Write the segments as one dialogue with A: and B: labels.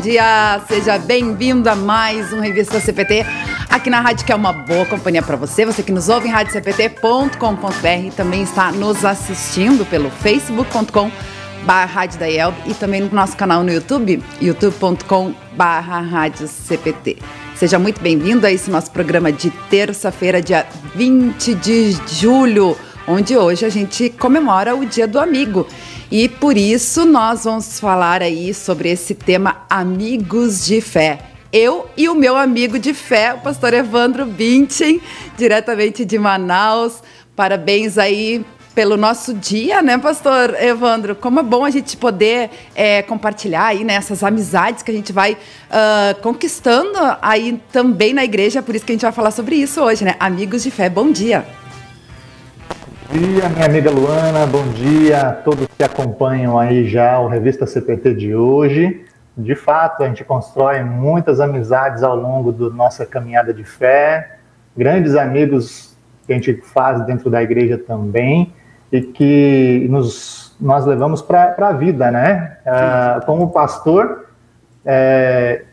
A: dia! Seja bem-vindo a mais um Revista CPT aqui na rádio que é uma boa companhia para você. Você que nos ouve em radiocpt.com.br também está nos assistindo pelo facebook.com barra e também no nosso canal no YouTube, youtube.com barra Seja muito bem-vindo a esse nosso programa de terça-feira, dia 20 de julho, onde hoje a gente comemora o Dia do Amigo. E por isso nós vamos falar aí sobre esse tema Amigos de Fé. Eu e o meu amigo de fé, o pastor Evandro Bintin, diretamente de Manaus. Parabéns aí pelo nosso dia, né, pastor Evandro? Como é bom a gente poder é, compartilhar aí né, essas amizades que a gente vai uh, conquistando aí também na igreja, por isso que a gente vai falar sobre isso hoje, né? Amigos de fé, bom dia.
B: Dia, minha amiga Luana, bom dia a todos que acompanham aí já o Revista CPT de hoje. De fato, a gente constrói muitas amizades ao longo da nossa caminhada de fé, grandes amigos que a gente faz dentro da igreja também e que nos, nós levamos para a vida, né? Ah, como pastor, é,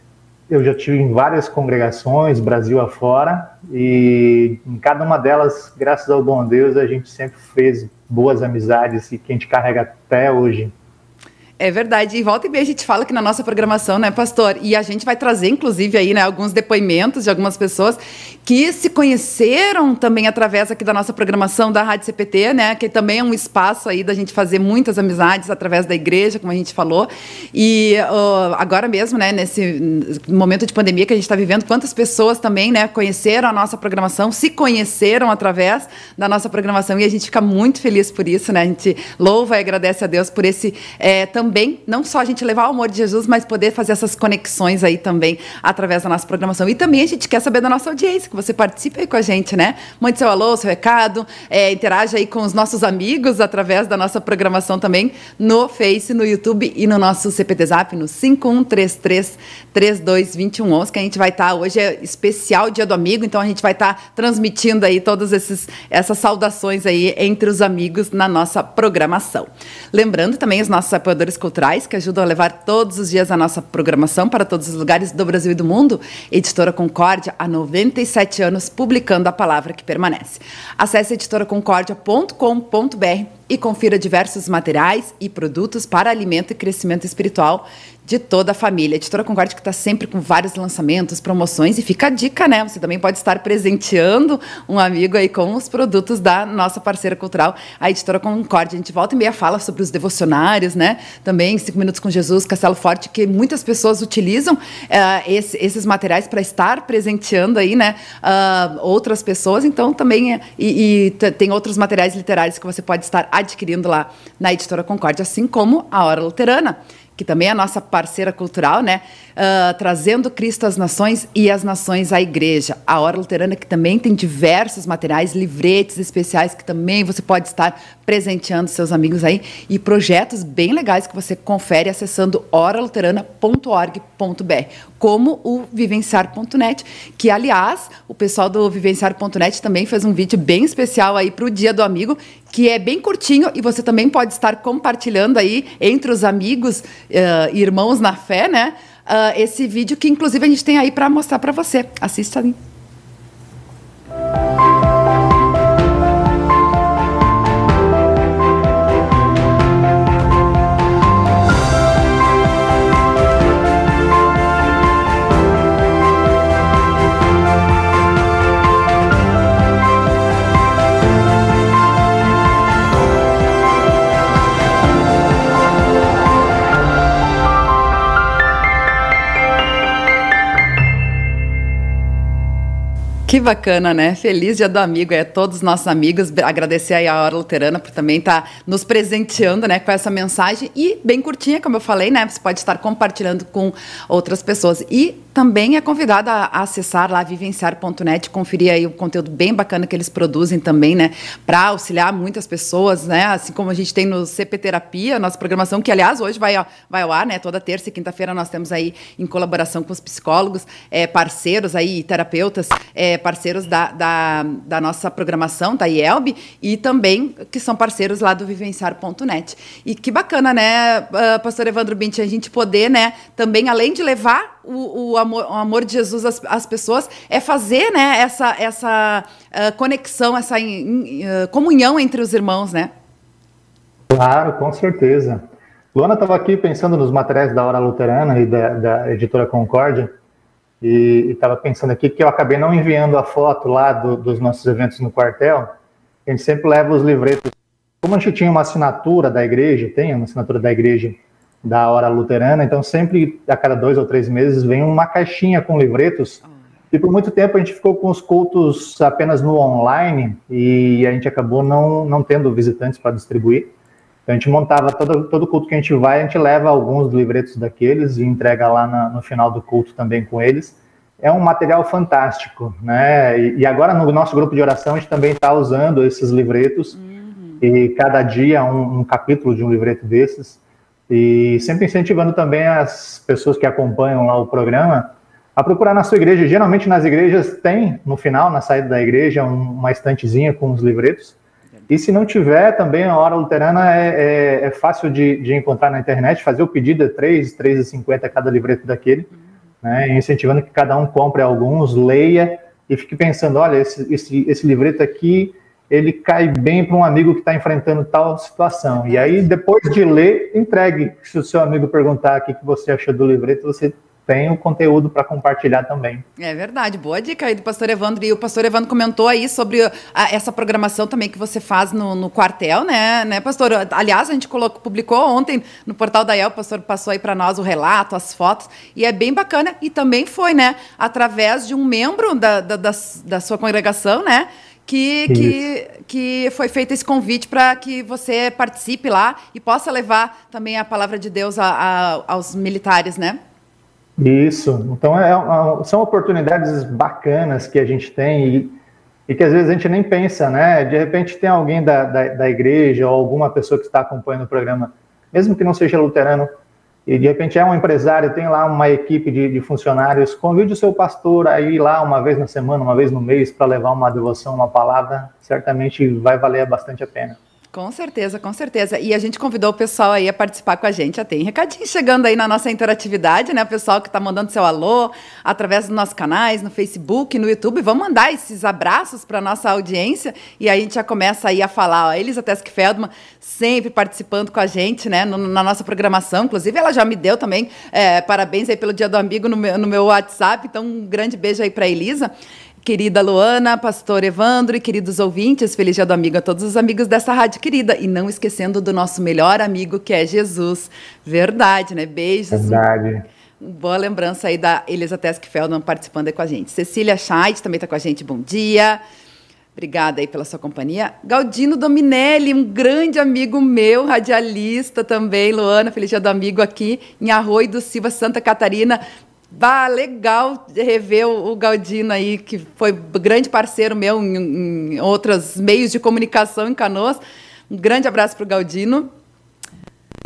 B: eu já tive em várias congregações, Brasil afora, e em cada uma delas, graças ao bom Deus, a gente sempre fez boas amizades e que a gente carrega até hoje.
A: É verdade. E volta e meia a gente fala aqui na nossa programação, né, pastor? E a gente vai trazer, inclusive, aí, né, alguns depoimentos de algumas pessoas que se conheceram também através aqui da nossa programação da Rádio CPT, né? Que também é um espaço aí da gente fazer muitas amizades através da igreja, como a gente falou. E uh, agora mesmo, né, nesse momento de pandemia que a gente está vivendo, quantas pessoas também, né, conheceram a nossa programação, se conheceram através da nossa programação e a gente fica muito feliz por isso, né? A gente louva e agradece a Deus por esse é, também também, não só a gente levar o amor de Jesus, mas poder fazer essas conexões aí também através da nossa programação. E também a gente quer saber da nossa audiência, que você participe aí com a gente, né? Mande seu alô, seu recado, é, interaja aí com os nossos amigos através da nossa programação também no Face, no YouTube e no nosso CPT Zap no 5133 322111, que a gente vai estar, tá, hoje é especial Dia do Amigo, então a gente vai estar tá transmitindo aí todas esses, essas saudações aí entre os amigos na nossa programação. Lembrando também os nossos apoiadores culturais que ajudam a levar todos os dias a nossa programação para todos os lugares do Brasil e do mundo. Editora Concórdia, há 97 anos, publicando a palavra que permanece. Acesse editoraconcordia.com.br e confira diversos materiais e produtos para alimento e crescimento espiritual de toda a família. A Editora Concórdia que está sempre com vários lançamentos, promoções e fica a dica, né? Você também pode estar presenteando um amigo aí com os produtos da nossa parceira cultural, a Editora Concórdia. A gente volta e meia fala sobre os devocionários, né? Também Cinco Minutos com Jesus, Castelo Forte, que muitas pessoas utilizam uh, esse, esses materiais para estar presenteando aí, né? Uh, outras pessoas. Então também é, e, e tem outros materiais literários que você pode estar adquirindo lá na Editora Concórdia, assim como a Hora Luterana que também é a nossa parceira cultural, né? Uh, trazendo Cristo às nações e as nações à igreja. A Hora Luterana, que também tem diversos materiais, livretes especiais que também você pode estar presenteando seus amigos aí e projetos bem legais que você confere acessando oraluterana.org.br, como o vivenciar.net, que aliás, o pessoal do vivenciar.net também fez um vídeo bem especial aí para o Dia do Amigo, que é bem curtinho e você também pode estar compartilhando aí entre os amigos uh, irmãos na fé, né? Uh, esse vídeo que inclusive a gente tem aí para mostrar para você. Assista ali. Que bacana, né? Feliz Dia do Amigo, é todos os nossos amigos. Agradecer aí a Hora Luterana por também estar tá nos presenteando, né, com essa mensagem e bem curtinha, como eu falei, né? Você pode estar compartilhando com outras pessoas. E também é convidado a, acessar lá vivenciar.net, conferir aí o conteúdo bem bacana que eles produzem também, né, para auxiliar muitas pessoas, né, assim como a gente tem no CP Terapia, nossa programação que aliás hoje vai vai ao ar, né, toda terça e quinta-feira nós temos aí em colaboração com os psicólogos, é, parceiros aí, terapeutas, é, parceiros da, da, da nossa programação, da IELB, e também que são parceiros lá do vivenciar.net. E que bacana, né, uh, pastor Evandro Binti, a gente poder, né, também além de levar o, o, amor, o amor de Jesus às, às, pessoas, é fazer, né, essa, essa uh, conexão, essa in, uh, comunhão entre os irmãos, né?
B: Claro, com certeza. Luana estava aqui pensando nos materiais da Hora Luterana e da, da editora Concórdia, e estava pensando aqui que eu acabei não enviando a foto lá do, dos nossos eventos no quartel. A gente sempre leva os livretos. Como a gente tinha uma assinatura da igreja, tem uma assinatura da igreja da Hora Luterana, então sempre a cada dois ou três meses vem uma caixinha com livretos. E por muito tempo a gente ficou com os cultos apenas no online e a gente acabou não, não tendo visitantes para distribuir. Então a gente montava todo, todo culto que a gente vai, a gente leva alguns livretos daqueles e entrega lá na, no final do culto também com eles. É um material fantástico, né? E, e agora no nosso grupo de oração a gente também está usando esses livretos uhum. e cada dia um, um capítulo de um livreto desses e sempre incentivando também as pessoas que acompanham lá o programa a procurar na sua igreja. Geralmente nas igrejas tem no final, na saída da igreja, uma estantezinha com os livretos. E se não tiver, também a Hora Luterana é, é, é fácil de, de, encontrar na internet, fazer o pedido é 3, 3,50 cada livreto daquele, né, incentivando que cada um compre alguns, leia e fique pensando, olha, esse, esse, esse livreto aqui, ele cai bem para um amigo que está enfrentando tal situação. E aí, depois de ler, entregue. Se o seu amigo perguntar o que você achou do livreto, você tem o conteúdo para compartilhar também.
A: É verdade, boa dica aí do pastor Evandro. E o pastor Evandro comentou aí sobre a, essa programação também que você faz no, no, quartel, né, né, pastor? Aliás, a gente colocou, publicou ontem no portal da IEL, o pastor passou aí para nós o relato, as fotos, e é bem bacana. E também foi, né, através de um membro da, da, da, da sua congregação, né? Que, que, que, foi feito esse convite para que você participe lá e possa levar também a palavra de Deus a, a, aos militares, né?
B: Isso. Então, é, é, são oportunidades bacanas que a gente tem e, e, que às vezes a gente nem pensa, né? De repente tem alguém da, da, da, igreja ou alguma pessoa que está acompanhando o programa, mesmo que não seja luterano, e de repente é um empresário, tem lá uma equipe de, de funcionários, convide o seu pastor a ir lá uma vez na semana, uma vez no mês, para levar uma devoção, uma palavra, certamente vai valer bastante a pena.
A: Com certeza, com certeza. E a gente convidou o pessoal aí a participar com a gente. Já tem recadinho chegando aí na nossa interatividade, né? O pessoal que está mandando seu alô através dos nossos canais, no Facebook, no YouTube. Vamos mandar esses abraços para nossa audiência e aí a gente já começa aí a falar. Ó, Elisa Tesk Feldman sempre participando com a gente, né? No, na nossa programação. Inclusive, ela já me deu também é, parabéns aí pelo Dia do Amigo no meu, no meu WhatsApp. Então, um grande beijo aí para Elisa. Querida Luana, pastor Evandro e queridos ouvintes, feliz dia do amigo a todos os amigos dessa rádio querida. E não esquecendo do nosso melhor amigo, que é Jesus. Verdade, né? Beijos.
B: Verdade.
A: Boa lembrança aí da Elisa Tesk Feldman participando aí com a gente. Cecília Scheidt também está com a gente. Bom dia. Obrigada aí pela sua companhia. Galdino Dominelli, um grande amigo meu, radialista também. Luana, feliz dia do amigo aqui em Arroio do Silva, Santa Catarina. Bah, legal rever o, Galdino aí, que foi grande parceiro meu em, em outros meios de comunicação em Canoas. Um grande abraço para o Galdino.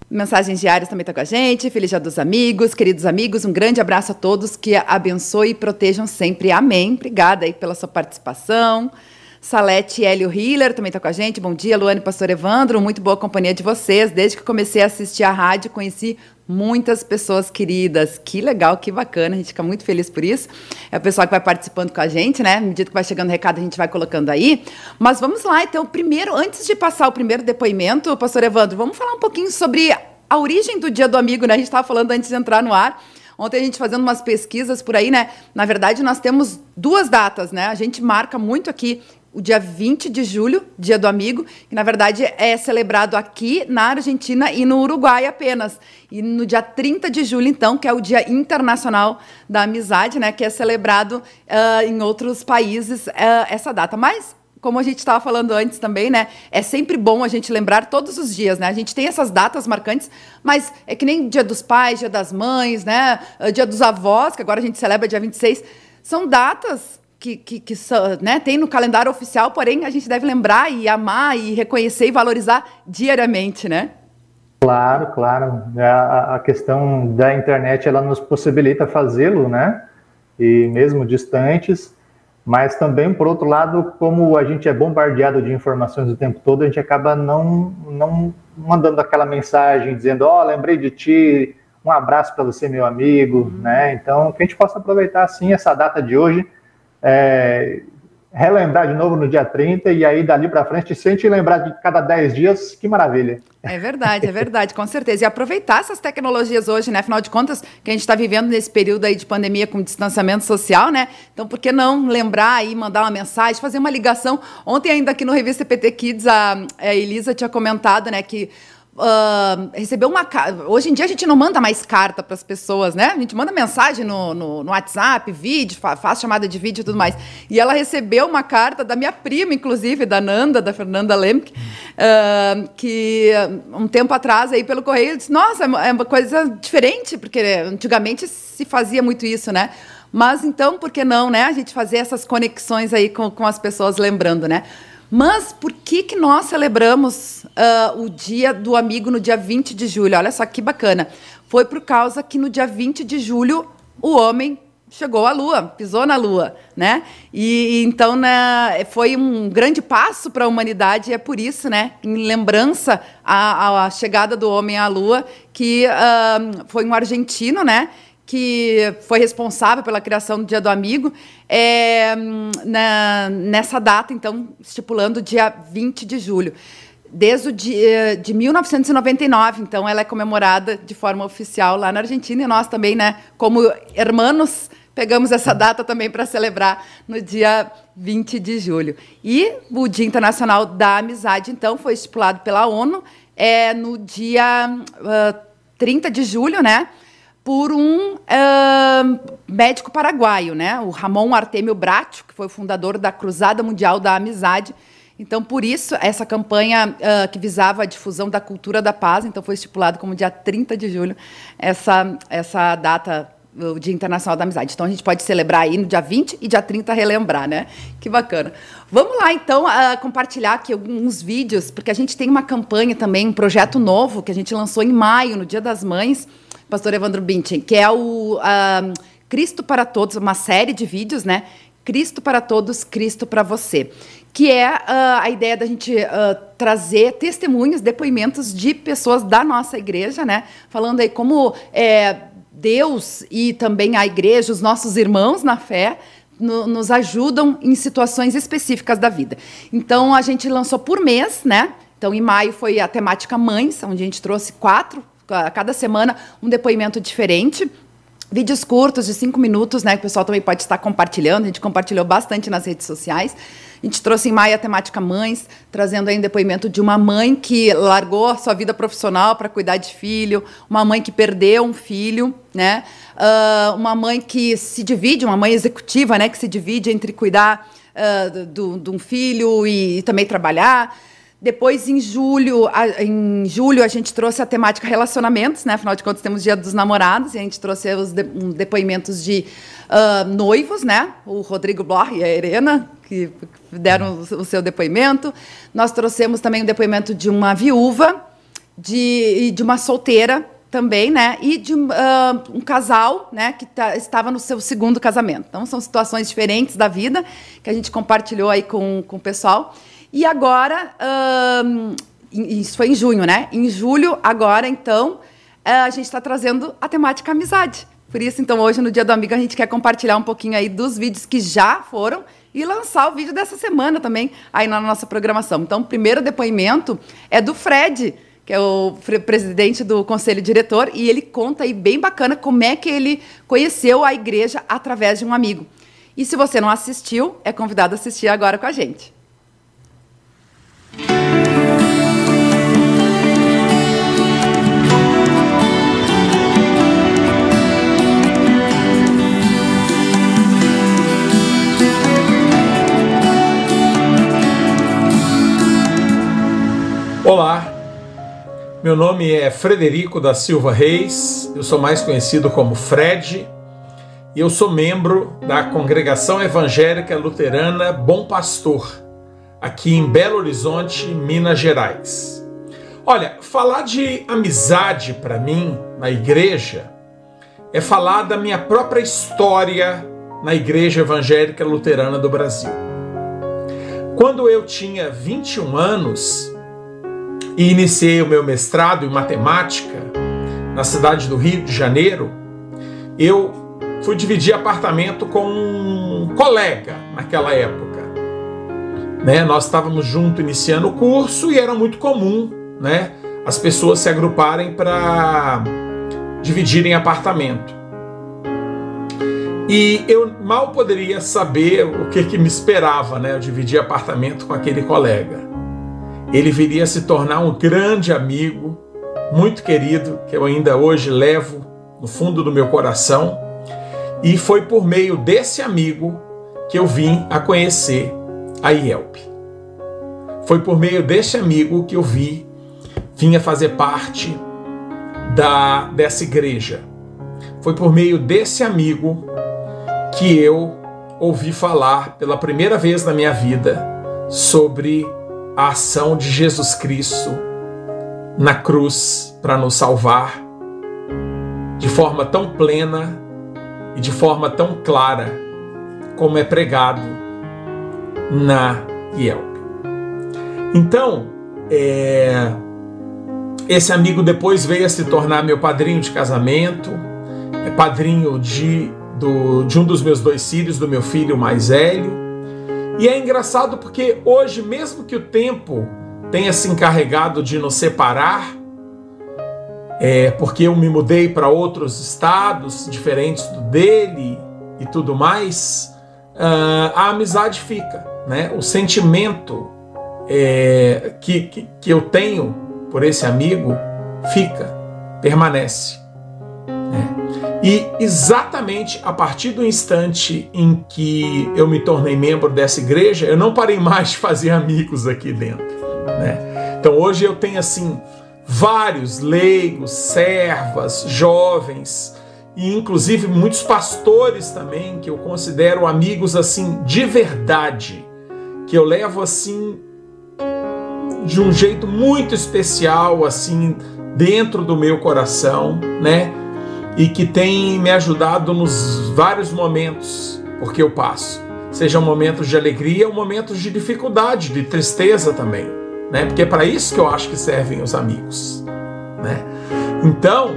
A: Mensagens diárias também está com a gente. Feliz dia dos amigos, queridos amigos. Um grande abraço a todos. Que abençoe e protejam sempre. Amém. Obrigada aí pela sua participação. Salete Hélio Hiller também está com a gente. Bom dia, Luane Pastor Evandro. Muito boa companhia de vocês. Desde que comecei a assistir a rádio, conheci muitas pessoas queridas. Que legal, que bacana, a gente fica muito feliz por isso. É o pessoal que vai participando com a gente, né? À medida que vai chegando o recado, a gente vai colocando aí. Mas vamos lá, então, primeiro, antes de passar o primeiro depoimento, pastor Evandro, vamos falar um pouquinho sobre a origem do Dia do Amigo, né? A gente estava falando antes de entrar no ar. Ontem a gente fazendo umas pesquisas por aí, né? Na verdade, nós temos duas datas, né? A gente marca muito aqui o dia 20 de julho, Dia do Amigo, que na verdade é celebrado aqui na Argentina e no Uruguai apenas. E no dia 30 de julho, então, que é o Dia Internacional da Amizade, né, que é celebrado uh, em outros países uh, essa data. Mas como a gente estava falando antes também, né? É sempre bom a gente lembrar todos os dias, né? A gente tem essas datas marcantes, mas é que nem Dia dos Pais, Dia das Mães, né? Dia dos Avós, que agora a gente celebra dia 26. São datas que, que, que né, tem no calendário oficial, porém a gente deve lembrar e amar e reconhecer e valorizar diariamente, né?
B: Claro, claro. É, a, a questão da internet ela nos possibilita fazê-lo, né? E mesmo distantes, mas também, por outro lado, como a gente é bombardeado de informações o tempo todo, a gente acaba não, não mandando aquela mensagem dizendo: Ó, oh, lembrei de ti, um abraço para você, meu amigo, uhum. né? Então, que a gente possa aproveitar, sim, essa data de hoje é, relembrar de novo no dia 30 e aí dali para frente, se a gente lembrar de cada 10 dias, que maravilha.
A: É verdade, é verdade, com certeza. E aproveitar essas tecnologias hoje, né? Afinal de contas, que a gente está vivendo nesse período aí de pandemia com distanciamento social, né? Então, por que não lembrar aí, mandar uma mensagem, fazer uma ligação? Ontem, ainda aqui no Revista PT Kids, a, a Elisa tinha comentado, né, que Uh, recebeu uma Hoje em dia a gente não manda mais carta para as pessoas, né? A gente manda mensagem no, no, no WhatsApp, vídeo, fa faz chamada de vídeo e tudo mais. E ela recebeu uma carta da minha prima, inclusive, da Nanda, da Fernanda Lemke, uh, que um tempo atrás aí pelo correio disse: Nossa, é uma coisa diferente, porque antigamente se fazia muito isso, né? Mas então, por que não, né? A gente fazer essas conexões aí com, com as pessoas lembrando, né? Mas por que, que nós celebramos uh, o dia do amigo no dia 20 de julho? Olha só que bacana. Foi por causa que no dia 20 de julho o homem chegou à Lua, pisou na Lua, né? E então né, foi um grande passo para a humanidade e é por isso, né, em lembrança à, à chegada do homem à Lua, que uh, foi um argentino, né? Que foi responsável pela criação do Dia do Amigo, é, na, nessa data, então, estipulando dia 20 de julho. Desde o dia de 1999, então, ela é comemorada de forma oficial lá na Argentina, e nós também, né, como hermanos, pegamos essa data também para celebrar no dia 20 de julho. E o Dia Internacional da Amizade, então, foi estipulado pela ONU é, no dia uh, 30 de julho, né? Por um uh, médico paraguaio, né? o Ramon Artemio Bracho, que foi fundador da Cruzada Mundial da Amizade. Então, por isso, essa campanha uh, que visava a difusão da cultura da paz, então foi estipulado como dia 30 de julho, essa, essa data, o Dia Internacional da Amizade. Então, a gente pode celebrar aí no dia 20 e dia 30 relembrar, né? Que bacana. Vamos lá, então, uh, compartilhar aqui alguns vídeos, porque a gente tem uma campanha também, um projeto novo que a gente lançou em maio, no Dia das Mães, pastor Evandro Bintin, que é o uh, Cristo para Todos, uma série de vídeos, né? Cristo para Todos, Cristo para Você. Que é uh, a ideia da gente uh, trazer testemunhos, depoimentos de pessoas da nossa igreja, né? Falando aí como é, Deus e também a igreja, os nossos irmãos na fé, no, nos ajudam em situações específicas da vida. Então, a gente lançou por mês, né? Então, em maio foi a temática Mães, onde a gente trouxe quatro a cada semana um depoimento diferente. Vídeos curtos de cinco minutos, né? Que o pessoal também pode estar compartilhando. A gente compartilhou bastante nas redes sociais. A gente trouxe em maio a temática mães, trazendo aí um depoimento de uma mãe que largou a sua vida profissional para cuidar de filho, uma mãe que perdeu um filho, né? Uh, uma mãe que se divide, uma mãe executiva, né? Que se divide entre cuidar uh, de um filho e, e também trabalhar. Depois, em julho, a, em julho, a gente trouxe a temática relacionamentos, né? Afinal de contas, temos Dia dos Namorados, e a gente trouxe os de, um, depoimentos de uh, noivos, né? O Rodrigo Bloch e a Irena, que deram o, o, seu depoimento. Nós trouxemos também o depoimento de uma viúva de, e de uma solteira também, né? E de uh, um casal, né? Que tá, estava no seu segundo casamento. Então, são situações diferentes da vida que a gente compartilhou aí com, com o pessoal. E agora, isso foi em junho, né? Em julho, agora, então, eh, a gente está trazendo a temática amizade. Por isso, então, hoje, no Dia do Amigo, a gente quer compartilhar um pouquinho aí dos vídeos que já foram e lançar o vídeo dessa semana também aí na nossa programação. Então, o primeiro depoimento é do Fred, que é o presidente do conselho diretor, e ele conta aí bem bacana como é que ele conheceu a igreja através de um amigo. E se você não assistiu, é convidado a assistir agora com a gente.
C: Olá, meu nome é Frederico da Silva Reis, eu sou mais conhecido como Fred e eu sou membro da Congregação Evangélica Luterana Bom Pastor, aqui em Belo Horizonte, Minas Gerais. Olha, falar de amizade para mim na igreja é falar da minha própria história na Igreja Evangélica Luterana do Brasil. Quando eu tinha 21 anos, e iniciei o meu mestrado em matemática na cidade do Rio de Janeiro, eu fui dividir apartamento com um colega naquela época. Né? Nós estávamos juntos iniciando o curso e era muito comum né, as pessoas se agruparem para dividirem apartamento. E eu mal poderia saber o que, que me esperava, né? Eu dividir apartamento com aquele colega ele viria a se tornar um grande amigo, muito querido, que eu ainda hoje levo no fundo do meu coração. E foi por meio desse amigo que eu vim a conhecer a IELP. Foi por meio desse amigo que eu vi, vim a fazer parte da, dessa igreja. Foi por meio desse amigo que eu ouvi falar pela primeira vez na minha vida sobre a ação de Jesus Cristo na cruz para nos salvar de forma tão plena e de forma tão clara como é pregado na IELP. Então, é, esse amigo depois veio a se tornar meu padrinho de casamento, é padrinho de, do, de um dos meus dois filhos, do meu filho mais velho, e é engraçado porque hoje, mesmo que o tempo tenha se encarregado de nos separar, é, porque eu me mudei para outros estados diferentes do dele e tudo mais, uh, a amizade fica, né? O sentimento é, que, que, que eu tenho por esse amigo fica, permanece. E exatamente a partir do instante em que eu me tornei membro dessa igreja, eu não parei mais de fazer amigos aqui dentro. Né? Então hoje eu tenho assim vários leigos, servas, jovens e inclusive muitos pastores também que eu considero amigos assim de verdade, que eu levo assim de um jeito muito especial assim dentro do meu coração, né? E que tem me ajudado nos vários momentos porque eu passo. Sejam momentos de alegria ou momentos de dificuldade, de tristeza também, né? Porque é para isso que eu acho que servem os amigos, né? Então,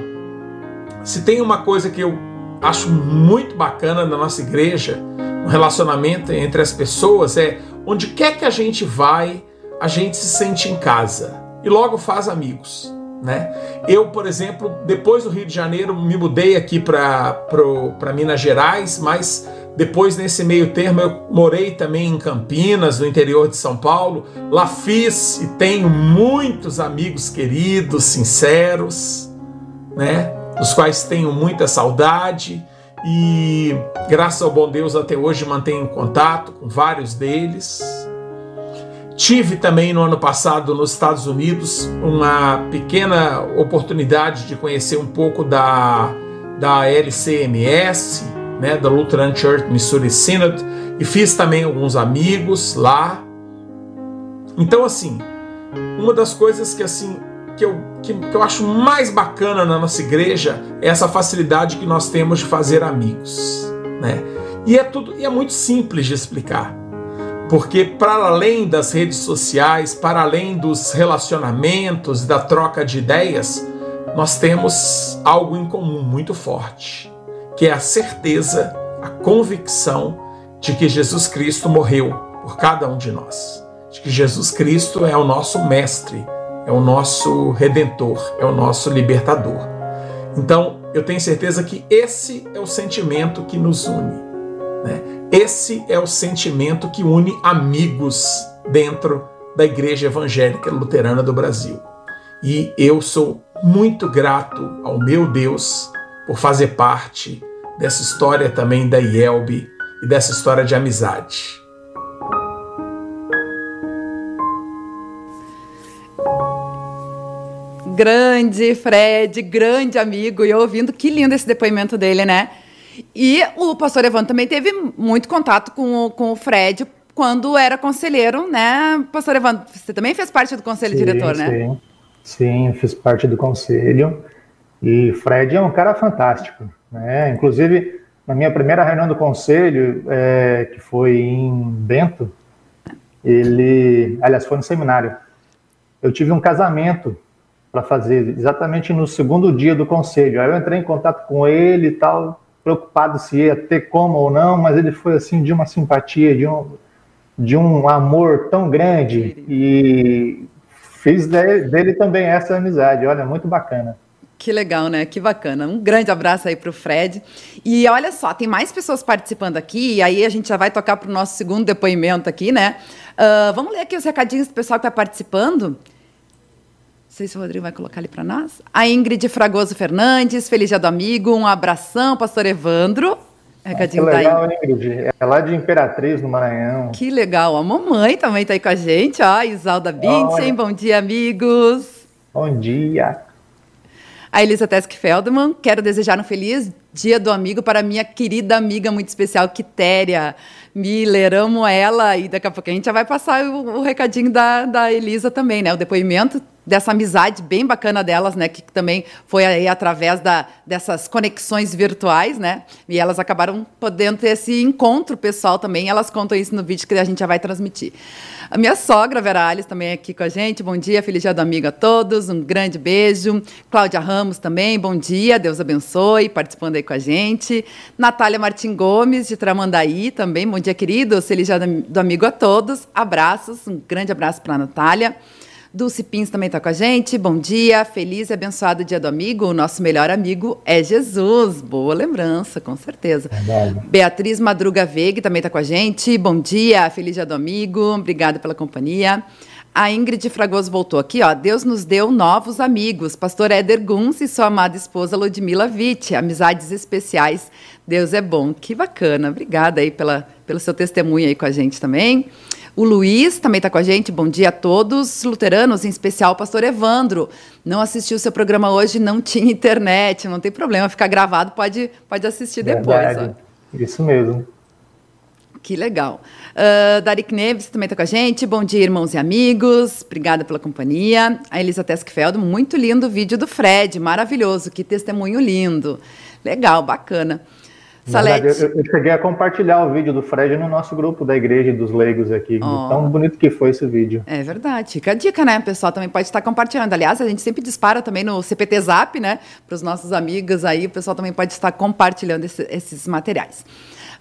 C: se tem uma coisa que eu acho muito bacana na nossa igreja, no relacionamento entre as pessoas é onde quer que a gente vai, a gente se sente em casa e logo faz amigos. Né? Eu, por exemplo, depois do Rio de Janeiro, me mudei aqui para Minas Gerais, mas depois, nesse meio termo, eu morei também em Campinas, no interior de São Paulo. Lá fiz e tenho muitos amigos queridos, sinceros, né? dos quais tenho muita saudade e, graças ao bom Deus, até hoje mantenho contato com vários deles. Tive também no ano passado nos Estados Unidos uma pequena oportunidade de conhecer um pouco da, da LCMS, né, da Lutheran Church Missouri Synod, e fiz também alguns amigos lá. Então, assim, uma das coisas que assim que eu, que, que eu acho mais bacana na nossa igreja é essa facilidade que nós temos de fazer amigos, né? E é tudo e é muito simples de explicar. Porque, para além das redes sociais, para além dos relacionamentos, da troca de ideias, nós temos algo em comum muito forte, que é a certeza, a convicção de que Jesus Cristo morreu por cada um de nós, de que Jesus Cristo é o nosso mestre, é o nosso redentor, é o nosso libertador. Então, eu tenho certeza que esse é o sentimento que nos une. Né? Esse é o sentimento que une amigos dentro da Igreja Evangélica Luterana do Brasil. E eu sou muito grato ao meu Deus por fazer parte dessa história também da IELB e dessa história de amizade.
A: Grande Fred, grande amigo, e ouvindo que lindo esse depoimento dele, né? E o pastor Evandro também teve muito contato com, com o Fred quando era conselheiro, né? Pastor Evandro, você também fez parte do conselho sim, diretor, né?
B: Sim, sim, fiz parte do conselho. E Fred é um cara fantástico, né? Inclusive, na minha primeira reunião do conselho, é, que foi em Bento, ele, aliás, foi no seminário, eu tive um casamento para fazer exatamente no segundo dia do conselho. Aí eu entrei em contato com ele e tal, preocupado se ia ter como ou não, mas ele foi assim de uma simpatia, de um, de um amor tão grande e fiz dele, dele também essa amizade. Olha, muito bacana.
A: Que legal, né? Que bacana. Um grande abraço aí para o Fred. E olha só, tem mais pessoas participando aqui, e aí a gente já vai tocar para o nosso segundo depoimento aqui, né? Uh, vamos ler aqui os recadinhos do pessoal que está participando. Não sei se o Rodrigo vai colocar ali para nós. A Ingrid Fragoso Fernandes, feliz dia do amigo, um abração, pastor Evandro.
B: Recadinho que legal, da Ingrid. É lá de Imperatriz, no Maranhão.
A: Que legal. A mamãe também está aí com a gente, ó. Isalda Bintsen, bom dia, amigos.
B: Bom dia.
A: A Elisa Tesk Feldman, quero desejar um feliz dia do amigo para minha querida amiga muito especial, Quitéria Miller. Amo ela e daqui a pouco a gente já vai passar o, o recadinho da, da Elisa também, né? O depoimento dessa amizade bem bacana delas, né, que também foi aí através da, dessas conexões virtuais, né, e elas acabaram podendo ter esse encontro pessoal também, elas contam isso no vídeo que a gente já vai transmitir. A minha sogra, Vera Alice, também é aqui com a gente, bom dia, feliz dia do amigo a todos, um grande beijo. Cláudia Ramos também, bom dia, Deus abençoe, participando aí com a gente. Natália Martim Gomes, de Tramandaí, também, bom dia, queridos, feliz dia do amigo a todos, abraços, um grande abraço para a Natália. Dulce Pins também está com a gente. Bom dia, feliz e abençoado dia do amigo. O nosso melhor amigo é Jesus. Boa lembrança, com certeza. Verdade. Beatriz Madruga Veiga também está com a gente. Bom dia, feliz dia do amigo. Obrigada pela companhia. A Ingrid Fragoso voltou aqui, ó. Deus nos deu novos amigos. Pastor Éder Guns e sua amada esposa Ludmila Witt. Amizades especiais. Deus é bom. Que bacana. Obrigada aí pela, pelo seu testemunho aí com a gente também. O Luiz também está com a gente. Bom dia a todos. Luteranos, em especial o pastor Evandro. Não assistiu o seu programa hoje, não tinha internet, não tem problema, fica gravado, pode, pode assistir depois. Ó.
B: Isso mesmo.
A: Que legal. Uh, Darik Neves também está com a gente. Bom dia, irmãos e amigos. Obrigada pela companhia. A Elisa Teskfeld, muito lindo o vídeo do Fred, maravilhoso. Que testemunho lindo. Legal, bacana.
B: Salete. Eu, eu, cheguei a compartilhar o vídeo do Fred no nosso grupo da Igreja dos Leigos aqui. Oh. Tão bonito que foi esse vídeo.
A: É verdade. Fica a dica, né? O pessoal também pode estar compartilhando. Aliás, a gente sempre dispara também no CPT Zap, né? Para os nossos amigos aí. O pessoal também pode estar compartilhando esse, esses materiais.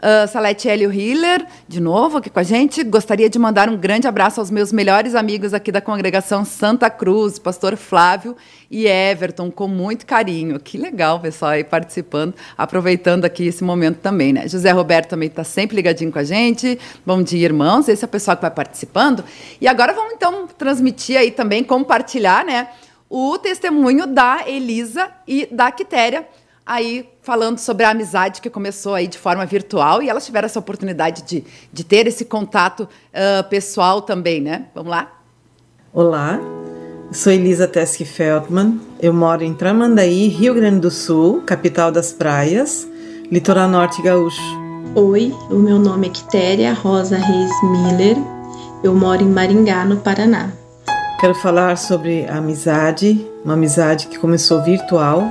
A: Uh, Salete Hélio Hiller, de novo aqui com a gente. Gostaria de mandar um grande abraço aos meus melhores amigos aqui da congregação Santa Cruz, pastor Flávio e Everton, com muito carinho. Que legal, pessoal, aí participando, aproveitando aqui esse momento também, né? José Roberto também está sempre ligadinho com a gente. Bom dia, irmãos. Esse é o pessoal que vai participando. E agora vamos então transmitir aí também, compartilhar, né? O testemunho da Elisa e da Quitéria aí falando sobre a amizade que começou aí de forma virtual e elas tiveram essa oportunidade de, de ter esse contato uh, pessoal também, né? Vamos lá?
D: Olá, sou Elisa Teske Feldman, eu moro em Tramandaí, Rio Grande do Sul, capital das praias, litoral norte gaúcho.
E: Oi, o meu nome é Quitéria Rosa Reis Miller, eu moro em Maringá, no Paraná.
D: Quero falar sobre a amizade, uma amizade que começou virtual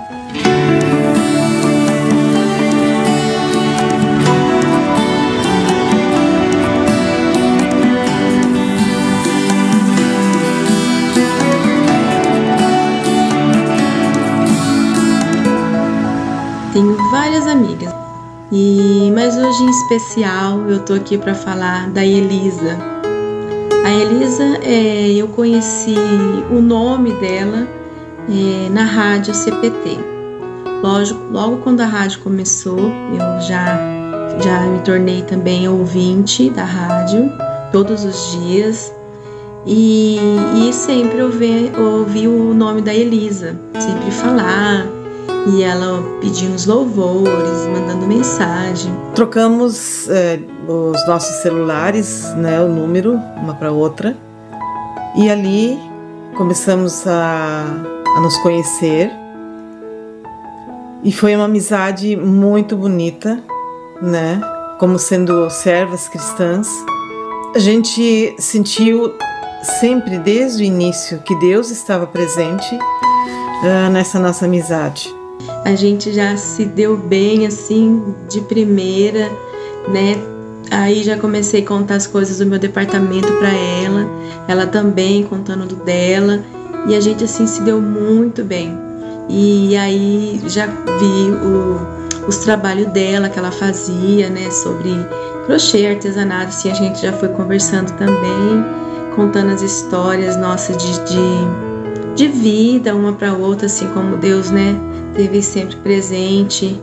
E: amigas. E mas hoje em especial eu tô aqui para falar da Elisa. A Elisa, é, eu conheci o nome dela é, na rádio CPT. Lógico, logo quando a rádio começou, eu já já me tornei também ouvinte da rádio todos os dias e, e sempre ouvi, ouvi o nome da Elisa, sempre falar e ela pedindo os louvores, mandando mensagem.
D: Trocamos é, os nossos celulares, né, o número, uma para outra, e ali começamos a a nos conhecer. E foi uma amizade muito bonita, né? Como sendo servas cristãs. A gente sentiu sempre desde o início que Deus estava presente uh, nessa nossa amizade.
E: A gente já se deu bem assim de primeira, né? Aí já comecei a contar as coisas do meu departamento para ela, ela também contando do dela, e a gente assim se deu muito bem. E aí já vi o, os trabalhos dela que ela fazia, né, sobre crochê, artesanato, assim, a gente já foi conversando também, contando as histórias nossas de, de, de vida uma para outra, assim como Deus, né, teve sempre presente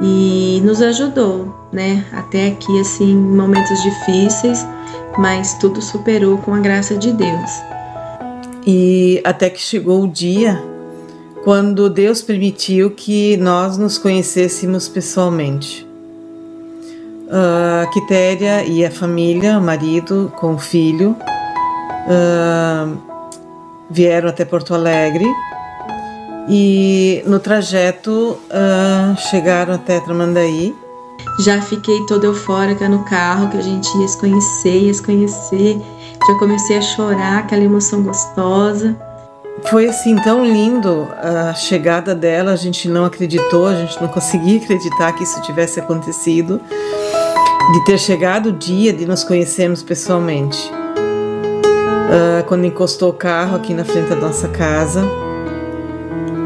E: e nos ajudou, né? Até aqui, assim, momentos difíceis, mas tudo superou com a graça de Deus.
D: E até que chegou o dia quando Deus permitiu que nós nos conhecêssemos pessoalmente. A Quitéria e a família, o marido com o filho, uh, vieram até Porto Alegre e no trajeto uh, chegaram até Tramandaí.
E: Já fiquei toda eufórica no carro, que a gente ia se conhecer, ia se conhecer. Já comecei a chorar, aquela emoção gostosa.
D: Foi assim tão lindo a chegada dela, a gente não acreditou, a gente não conseguia acreditar que isso tivesse acontecido, de ter chegado o dia de nos conhecermos pessoalmente. Uh, quando encostou o carro aqui na frente da nossa casa,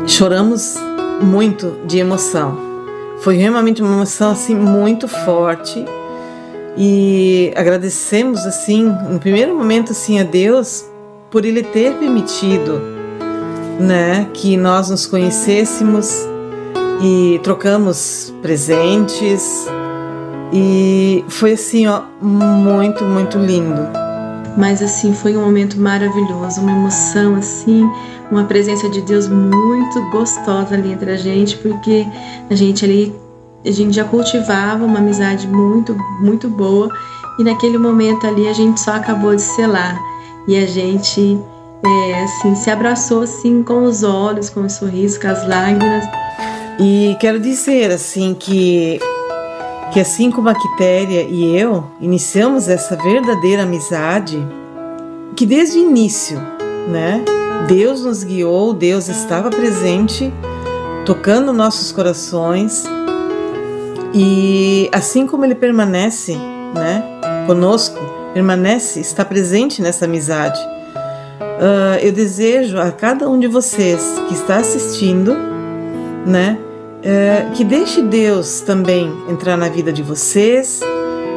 D: choramos muito de emoção. Foi realmente uma emoção assim muito forte e agradecemos assim, no primeiro momento assim a Deus por ele ter permitido, né, que nós nos conhecêssemos e trocamos presentes e foi assim, ó, muito, muito lindo.
E: Mas assim foi um momento maravilhoso, uma emoção assim uma presença de Deus muito gostosa ali entre a gente, porque a gente ali a gente já cultivava uma amizade muito muito boa e naquele momento ali a gente só acabou de selar e a gente é, assim se abraçou assim com os olhos, com o sorriso, com as lágrimas.
D: E quero dizer assim que que assim como a Quitéria e eu iniciamos essa verdadeira amizade, que desde o início, né, Deus nos guiou, Deus estava presente, tocando nossos corações. E assim como ele permanece, né, conosco, permanece, está presente nessa amizade. Uh, eu desejo a cada um de vocês que está assistindo, né, uh, que deixe Deus também entrar na vida de vocês,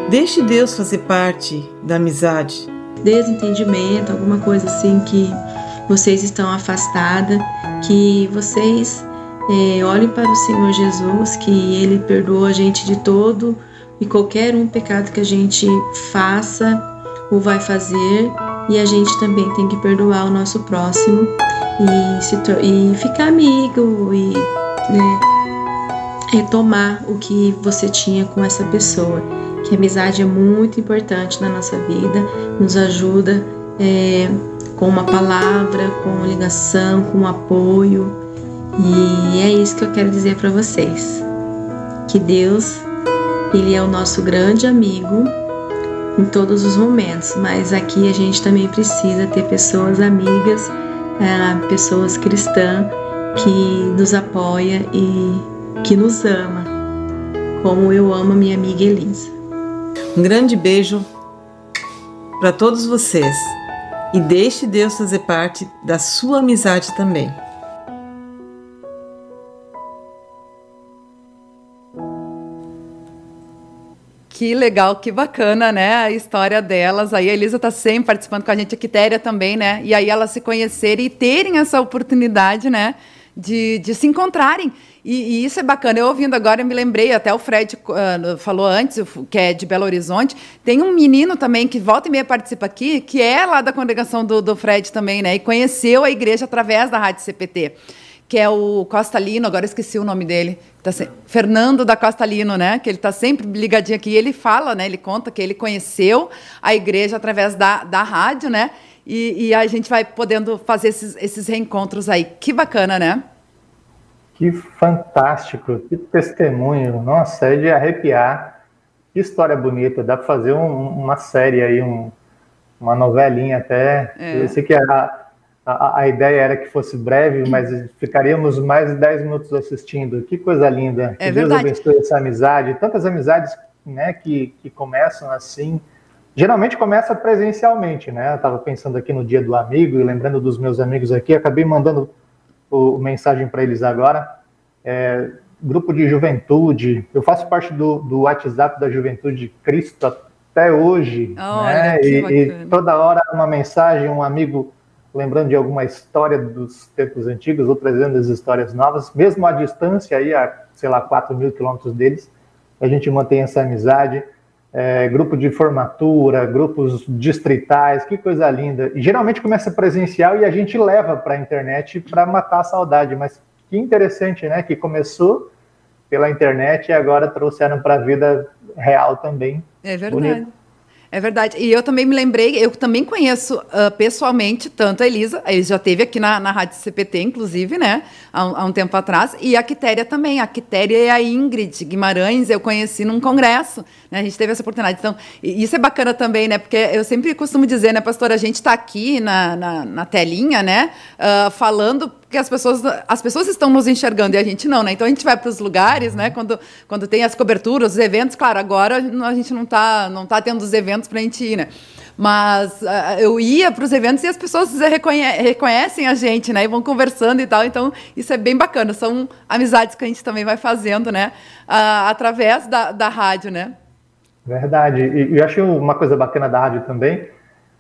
D: deixe Deus fazer parte da amizade.
E: Desentendimento, alguma coisa assim que vocês estão afastadas, que vocês é, olhem para o Senhor Jesus, que Ele perdoa a gente de todo e qualquer um pecado que a gente faça ou vai fazer, e a gente também tem que perdoar o nosso próximo e, se, e ficar amigo e né, retomar o que você tinha com essa pessoa. Que amizade é muito importante na nossa vida, nos ajuda. É, com uma palavra, com ligação, com apoio. E é isso que eu quero dizer para vocês. Que Deus, ele é o nosso grande amigo em todos os momentos, mas aqui a gente também precisa ter pessoas amigas, é, pessoas cristãs que nos apoia e que nos ama, como eu amo a minha amiga Elisa.
D: Um grande beijo para todos vocês e deixe Deus fazer parte da sua amizade também.
A: Que legal, que bacana, né? A história delas. Aí a Elisa está sempre participando com a gente, a Quitéria também, né? E aí elas se conhecerem e terem essa oportunidade, né? De, de se encontrarem. E, e, isso é bacana. Eu ouvindo agora, eu me lembrei, até o Fred uh, falou antes, que é de Belo Horizonte. Tem um menino também que volta e meia participa aqui, que é lá da congregação do, do Fred também, né? E conheceu a igreja através da Rádio CPT. Que é o Costa Lino, agora esqueci o nome dele. Tá se... Fernando da Costa Lino, né? Que ele está sempre ligadinho aqui. E ele fala, né? Ele conta que ele conheceu a igreja através da, da rádio, né? E, e, a gente vai podendo fazer esses, esses reencontros aí. Que bacana, né?
B: Que fantástico, que testemunho. Nossa, é de arrepiar. Que história bonita. Dá para fazer um, uma série aí, um, uma novelinha até. É. Eu sei que a, a, a, ideia era que fosse breve, mas ficaríamos mais de 10 minutos assistindo. Que coisa linda.
A: É
B: que
A: Deus verdade.
B: abençoe essa amizade. Tantas amizades né, que, que começam assim. Geralmente começa presencialmente, né? Eu estava pensando aqui no dia do amigo e lembrando dos meus amigos aqui, acabei mandando o, mensagem para eles agora. É, grupo de juventude, eu faço parte do, do WhatsApp da Juventude de Cristo até hoje,
A: né?
B: E, e, toda hora uma mensagem, um amigo lembrando de alguma história dos tempos antigos ou trazendo as histórias novas, mesmo à distância, aí a, sei lá, 4 mil quilômetros deles, a gente mantém essa amizade. É, grupo de formatura, grupos distritais, que coisa linda. E geralmente começa presencial e a gente leva para a internet para matar a saudade, mas que interessante, né? Que começou pela internet e agora trouxeram para a vida real também.
A: É verdade. Bonito. É verdade. E eu também me lembrei, eu também conheço uh, pessoalmente tanto a Elisa, a Elisa já teve aqui na, na Rádio CPT, inclusive, né, há um, há um, tempo atrás, e a Quitéria também. A Quitéria e a Ingrid Guimarães eu conheci num congresso, né, a gente teve essa oportunidade. Então, isso é bacana também, né, porque eu sempre costumo dizer, né, pastor, a gente está aqui na, na, na, telinha, né, uh, falando porque as pessoas, as pessoas estão nos enxergando e a gente não, né? Então a gente vai para os lugares, né? Quando, quando tem as coberturas, os eventos, claro, agora a gente não está não tá tendo os eventos para a gente ir, né? Mas uh, eu ia para os eventos e as pessoas reconhe reconhecem a gente, né? E vão conversando e tal. Então, isso é bem bacana. São amizades que a gente também vai fazendo, né? Uh, através da, da rádio, né?
B: Verdade. E, eu acho uma coisa bacana da rádio também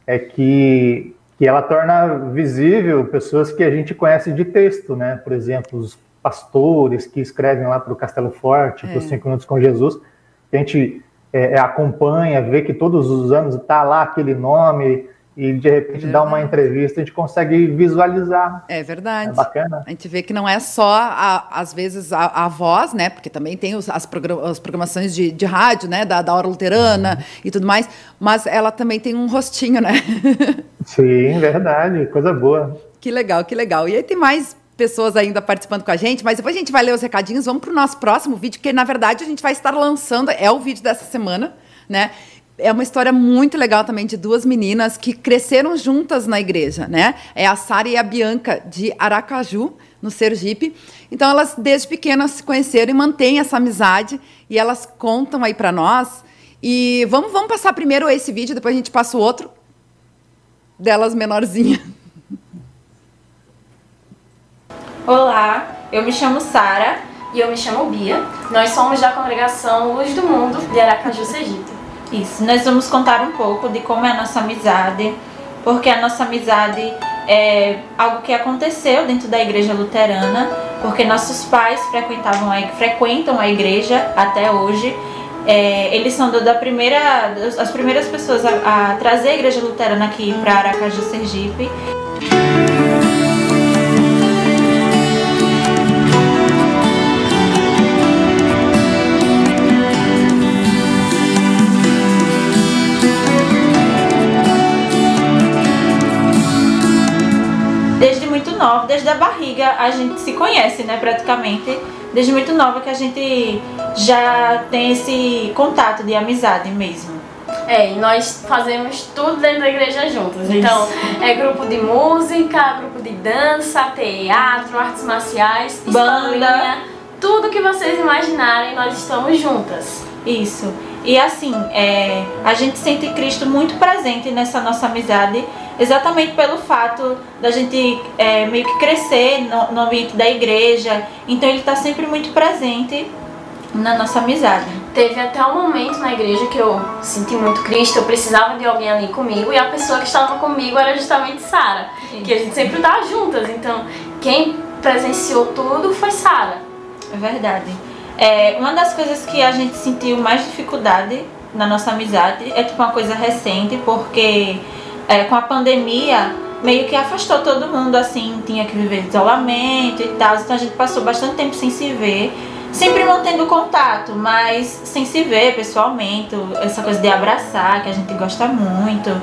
B: é que que ela torna visível pessoas que a gente conhece de texto, né? Por exemplo, os pastores que escrevem lá para o Castelo Forte, é. para os Cinco Minutos com Jesus, a gente é, é, acompanha, vê que todos os anos está lá aquele nome, e de repente dá uma entrevista, a gente consegue visualizar.
A: É verdade. É
B: bacana.
A: A gente vê que não é só, a, às vezes, a, a, voz, né? Porque também tem os, as, as programações de, de rádio, né? Da, da hora luterana uhum. e tudo mais, mas ela também tem um rostinho, né?
B: Sim, verdade. Coisa boa.
A: Que legal, que legal. E aí tem mais pessoas ainda participando com a gente, mas depois a gente vai ler os recadinhos. Vamos para o nosso próximo vídeo, que na verdade a gente vai estar lançando, é o vídeo dessa semana, né? É uma história muito legal também de duas meninas que cresceram juntas na igreja, né? É a Sara e a Bianca de Aracaju, no Sergipe. Então elas desde pequenas se conheceram e mantêm essa amizade e elas contam aí para nós. E vamos, vamos passar primeiro esse vídeo, depois a gente passa o outro delas menorzinha.
F: Olá, eu me chamo Sara
G: e eu me chamo Bia. Nós somos da congregação Luz do Mundo de Aracaju, Sergipe.
F: Isso, nós vamos contar um pouco de como é a nossa amizade, porque a nossa amizade é algo que aconteceu dentro da igreja luterana, porque nossos pais frequentavam a, frequentam a igreja até hoje. É, eles são da primeira, as primeiras pessoas a, a trazer a igreja luterana aqui para Aracaju, Sergipe. Desde a barriga a gente se conhece, né, praticamente. Desde muito nova que a gente já tem esse contato de amizade mesmo.
G: É, e nós fazemos tudo dentro da igreja juntos. Isso. Então, é grupo de música, grupo de dança, teatro, artes marciais, banda, tudo que vocês imaginarem, nós estamos juntas.
F: Isso. E assim, é, a gente sente Cristo muito presente nessa nossa amizade, exatamente pelo fato da gente é, meio que crescer no, no ambiente da igreja. Então ele está sempre muito presente na nossa amizade.
G: Teve até um momento na igreja que eu senti muito Cristo, eu precisava de alguém ali comigo e a pessoa que estava comigo era justamente Sara, que a gente sempre estava juntas. Então, quem presenciou tudo foi Sara.
F: É verdade. É, uma das coisas que a gente sentiu mais dificuldade na nossa amizade é tipo uma coisa recente, porque é, com a pandemia meio que afastou todo mundo, assim, tinha que viver isolamento e tal, então a gente passou bastante tempo sem se ver, sempre mantendo contato, mas sem se ver pessoalmente, essa coisa de abraçar, que a gente gosta muito.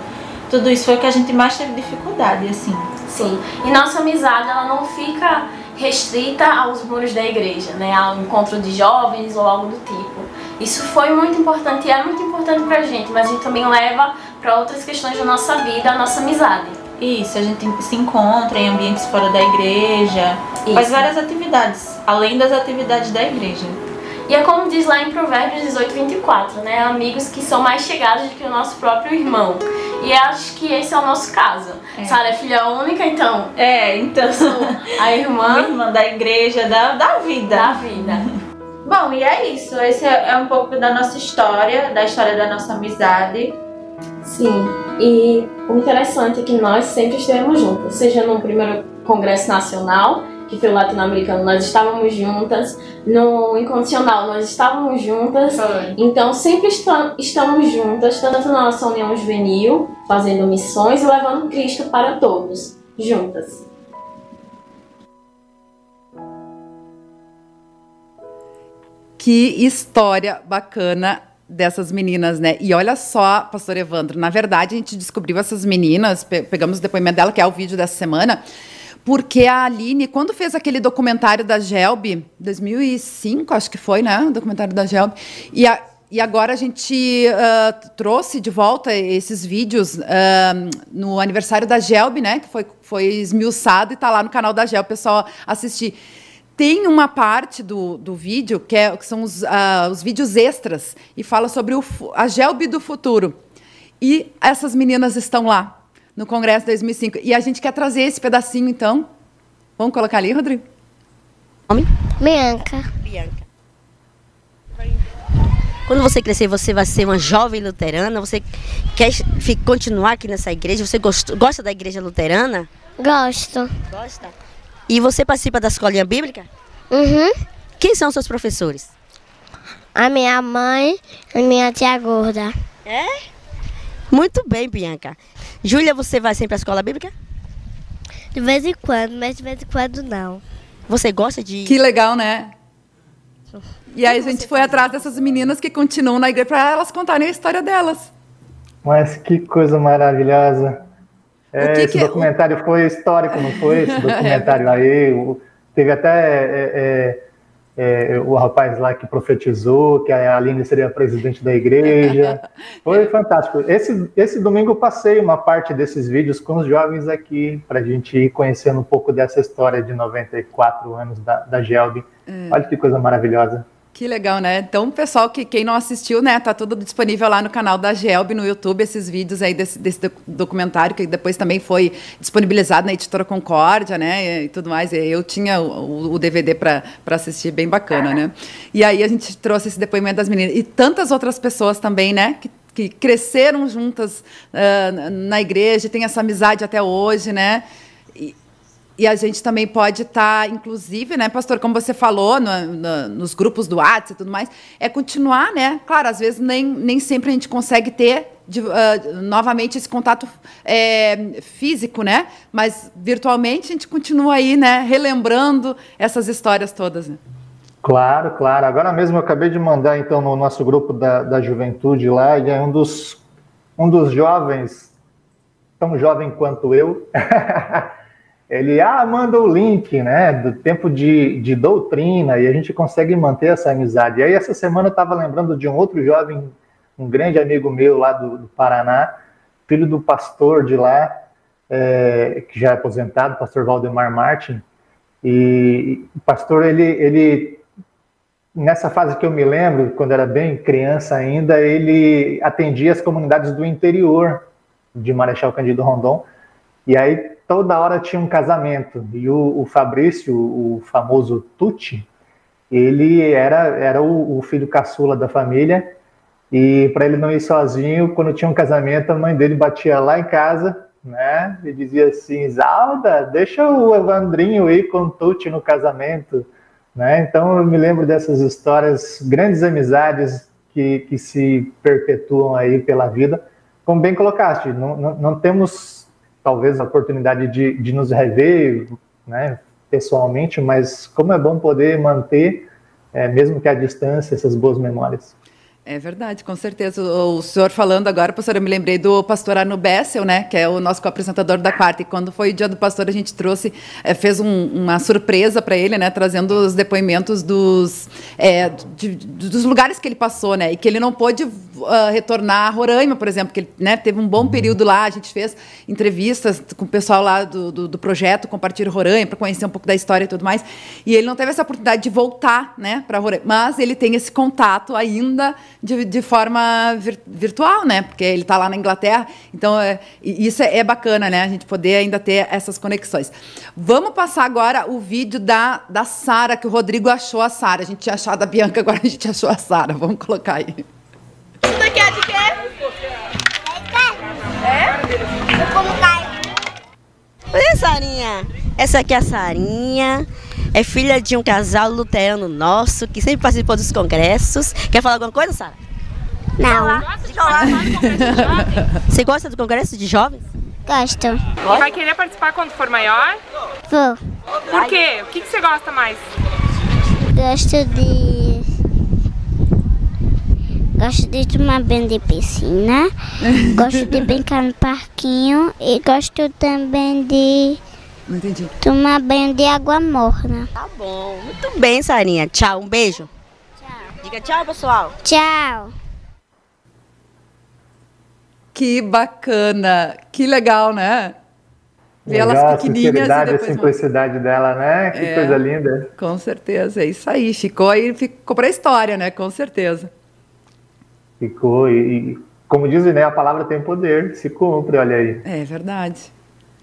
F: tudo isso foi o que a gente mais teve dificuldade, assim.
G: Sim. E nossa amizade, ela não fica restrita aos muros da igreja, né? Ao encontro de jovens ou algo do tipo. Isso foi muito importante e é muito importante pra gente, mas a gente também leva para outras questões da nossa vida, a nossa amizade.
F: Isso, a gente se encontra em ambientes fora da igreja, Isso. faz várias atividades, além das atividades da igreja.
G: E é como diz lá em Provérbios 18, 24, né? Amigos que são mais chegados do que o nosso próprio irmão. E acho que esse é o nosso caso. É. Sara é filha única, então.
F: É, então. Sou
G: a irmã.
F: irmã da igreja, da, da vida.
G: Da vida.
F: Bom, e é isso. Esse é, é um pouco da nossa história, da história da nossa amizade.
G: Sim, e o interessante é que nós sempre estivemos juntas, seja no primeiro Congresso Nacional, que foi o latino-americano, nós estávamos juntas, no incondicional nós estávamos juntas, foi. então sempre estamos juntas, tanto na nossa união juvenil, fazendo missões e levando Cristo para todos, juntas.
A: Que história bacana dessas meninas, né? E olha só, pastor Evandro, na verdade a gente descobriu essas meninas, pe pegamos o depoimento dela, que é o vídeo dessa semana, porque a Aline, quando fez aquele documentário da Gelb, 2005, acho que foi, né? O documentário da Gelb, e, a, e agora a gente uh, trouxe de volta esses vídeos uh, no aniversário da Gelb, né? Que foi, foi esmiuçado e está lá no canal da Gelb, pessoal assistir. Tem uma parte do, do vídeo que, é, que são os, uh, os vídeos extras e fala sobre o, a Gelb do futuro. E essas meninas estão lá no Congresso 2005. E a gente quer trazer esse pedacinho, então. Vamos colocar ali, Rodrigo?
H: Nome? Bianca. Bianca. Quando você crescer, você vai ser uma jovem luterana? Você quer continuar aqui nessa igreja? Você gosta, gosta da igreja luterana?
I: Gosto.
H: Gosta? E você participa da escolinha bíblica?
I: Uhum.
H: Quem são seus professores?
I: A minha mãe e minha tia gorda.
H: É? Muito bem, Bianca. Júlia, você vai sempre à escola bíblica?
I: De vez em quando, mas de vez em quando não.
H: Você gosta de.
A: Que legal, né? E aí a gente foi atrás dessas meninas que continuam na igreja para elas contarem a história delas.
B: Mas que coisa maravilhosa. É, que esse que... É documentário foi histórico, não foi? Esse documentário aí. Teve até é, é, é, o rapaz lá que profetizou que a Aline seria presidente da igreja. Foi fantástico. Esse, esse domingo eu passei uma parte desses vídeos com os jovens aqui, para a gente ir conhecendo um pouco dessa história de 94 anos da, da Gelb. É. Olha que coisa maravilhosa.
A: Que legal, né? Então, pessoal, que quem não assistiu, né, tá tudo disponível lá no canal da Gelb no YouTube, esses vídeos aí desse, desse documentário, que depois também foi disponibilizado na editora Concórdia, né, e tudo mais. Eu tinha o, o DVD para assistir, bem bacana, né? E aí a gente trouxe esse depoimento das meninas. E tantas outras pessoas também, né, que, que cresceram juntas uh, na igreja, tem essa amizade até hoje, né? E, a gente também pode estar, tá, inclusive, né, pastor, como você falou, no, no, nos grupos do WhatsApp e tudo mais, é continuar, né? Claro, às vezes nem, nem sempre a gente consegue ter de, uh, novamente esse contato é, físico, né? Mas virtualmente a gente continua aí, né, relembrando essas histórias todas. Né?
B: Claro, claro. Agora mesmo eu acabei de mandar então no nosso grupo da, da juventude lá, e é um dos, um dos jovens, tão jovem quanto eu. ele ah, manda o link, né, do tempo de, de doutrina, e a gente consegue manter essa amizade. E aí, essa semana eu estava lembrando de um outro jovem, um grande amigo meu lá do, do Paraná, filho do pastor de lá, é, que já é aposentado, pastor Valdemar Martin, e o pastor, ele, ele, nessa fase que eu me lembro, quando era bem criança ainda, ele atendia as comunidades do interior de Marechal Cândido Rondon, e aí toda hora tinha um casamento. E o, o Fabrício, o famoso Tucci, ele era, era o, o filho caçula da família. E para ele não ir sozinho, quando tinha um casamento, a mãe dele batia lá em casa, né? E dizia assim: Zalda, deixa o Evandrinho ir com o Tucci no casamento. Né? Então eu me lembro dessas histórias, grandes amizades que, que se perpetuam aí pela vida. Como bem colocaste, não, não, não temos talvez a oportunidade de, de nos rever né, pessoalmente, mas como é bom poder manter, é, mesmo que à distância, essas boas memórias.
A: É verdade, com certeza. O, senhor falando agora, pastor, eu me lembrei do pastor Arno Bessel, né, que é o nosso co-apresentador da quarta. E quando foi o dia do pastor, a gente trouxe, é, fez um, uma surpresa para ele, né, trazendo os depoimentos dos, é, de, dos lugares que ele passou, né, e que ele não pôde uh, retornar a Roraima, por exemplo, que ele né, teve um bom período lá. A gente fez entrevistas com o pessoal lá do, do, do projeto Compartilhe Roraima para conhecer um pouco da história e tudo mais. E ele não teve essa oportunidade de voltar, né, para Roraima, mas ele tem esse contato ainda de, de forma vir, virtual, né? Porque ele está lá na Inglaterra. Então, é, isso é, é, bacana, né? A gente poder ainda ter essas conexões. Vamos passar agora o vídeo da, da Sara, que o Rodrigo achou a Sara. A gente tinha achado a Bianca, agora a gente achou a Sara. Vamos colocar aí.
J: Daqui é de quê? É? Eu como cai.
H: Oi, Sarinha. Essa aqui é a Sarinha é filha de um casal luterano nosso que sempre participou dos congressos. Quer falar alguma coisa, Sara?
I: Não.
H: Você gosta do congresso de jovens?
I: Gosto.
J: E vai querer participar quando for maior?
I: Vou.
J: Por quê? O que, que você gosta mais?
I: Gosto de. Gosto de tomar banho de piscina, gosto de brincar no parquinho e gosto também de
A: não entendi.
I: Tomar banho de água morna.
H: Tá bom. Muito bem, Sarinha. Tchau. Um beijo.
I: Tchau.
H: Diga tchau, pessoal.
I: Tchau.
A: Que bacana. Que legal, né?
B: Ver legal, elas pequenininhas. A e depois... a simplicidade dela, né? Que é, coisa linda.
A: Com certeza. É isso aí. Ficou aí, ficou para a história, né? Com certeza.
B: Ficou. E, e como dizem, né? A palavra tem poder. Se cumpre, olha aí.
A: É verdade.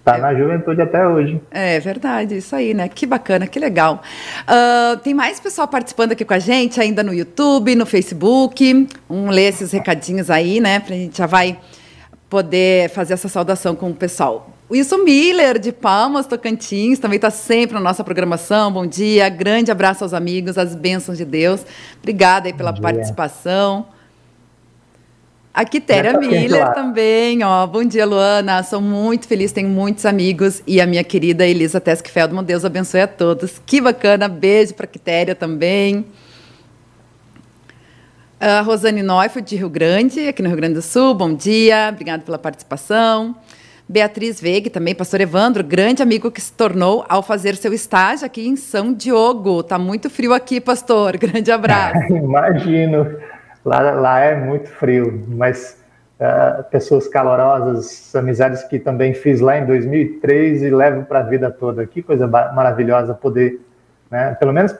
B: Está é. na juventude até hoje.
A: É verdade, isso aí, né? Que bacana, que legal. Uh, tem mais pessoal participando aqui com a gente, ainda no YouTube, no Facebook. Vamos ler esses recadinhos aí, né? Pra gente já vai poder fazer essa saudação com o pessoal. Wilson Miller, de Palmas, Tocantins, também está sempre na nossa programação. Bom dia, grande abraço aos amigos, as bênçãos de Deus. Obrigada aí pela participação. A Quitéria Miller também, ó. Bom dia, Luana. Sou muito feliz, tenho muitos amigos. E a minha querida Elisa Teskfeldman, Deus abençoe a todos. Que bacana, beijo para a Quitéria também. A Rosane Neufeld, de Rio Grande, aqui no Rio Grande do Sul, bom dia, obrigada pela participação. Beatriz Veig, também, pastor Evandro, grande amigo que se tornou ao fazer seu estágio aqui em São Diogo. Tá muito frio aqui, pastor. Grande abraço.
B: Imagino. Lá, lá é muito frio, mas uh, pessoas calorosas, amizades que também fiz lá em 2003 e levo para a vida toda. Que coisa maravilhosa poder, né, pelo menos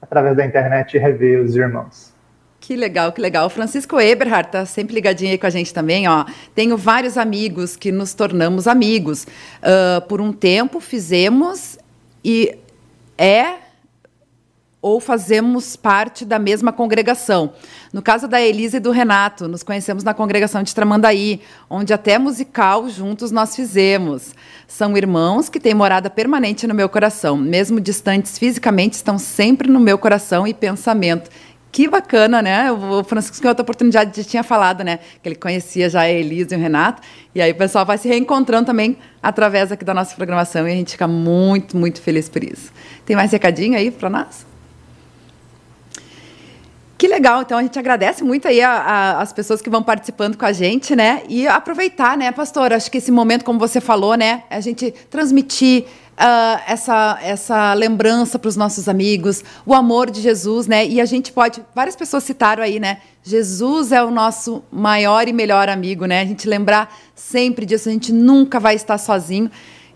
B: através da internet, rever os irmãos.
A: Que legal, que legal. O Francisco Eberhard está sempre ligadinho aí com a gente também. Ó. Tenho vários amigos que nos tornamos amigos. Uh, por um tempo fizemos e é ou fazemos parte da mesma congregação. No caso da Elisa e do Renato, nos conhecemos na congregação de Tramandaí, onde até musical juntos nós fizemos. São irmãos que têm morada permanente no meu coração. Mesmo distantes fisicamente, estão sempre no meu coração e pensamento. Que bacana, né? O Francisco, em outra oportunidade, já tinha falado, né? Que ele conhecia já a Elisa e o Renato. E aí o pessoal vai se reencontrando também através aqui da nossa programação e a gente fica muito, muito feliz por isso. Tem mais recadinho aí para nós? Que legal, então a gente agradece muito aí a, a, as pessoas que vão participando com a gente, né? E aproveitar, né, pastor? Acho que esse momento, como você falou, né, a gente transmitir uh, essa, essa lembrança para os nossos amigos, o amor de Jesus, né? E a gente pode, várias pessoas citaram aí, né? Jesus é o nosso maior e melhor amigo, né? A gente lembrar sempre disso, a gente nunca vai estar sozinho.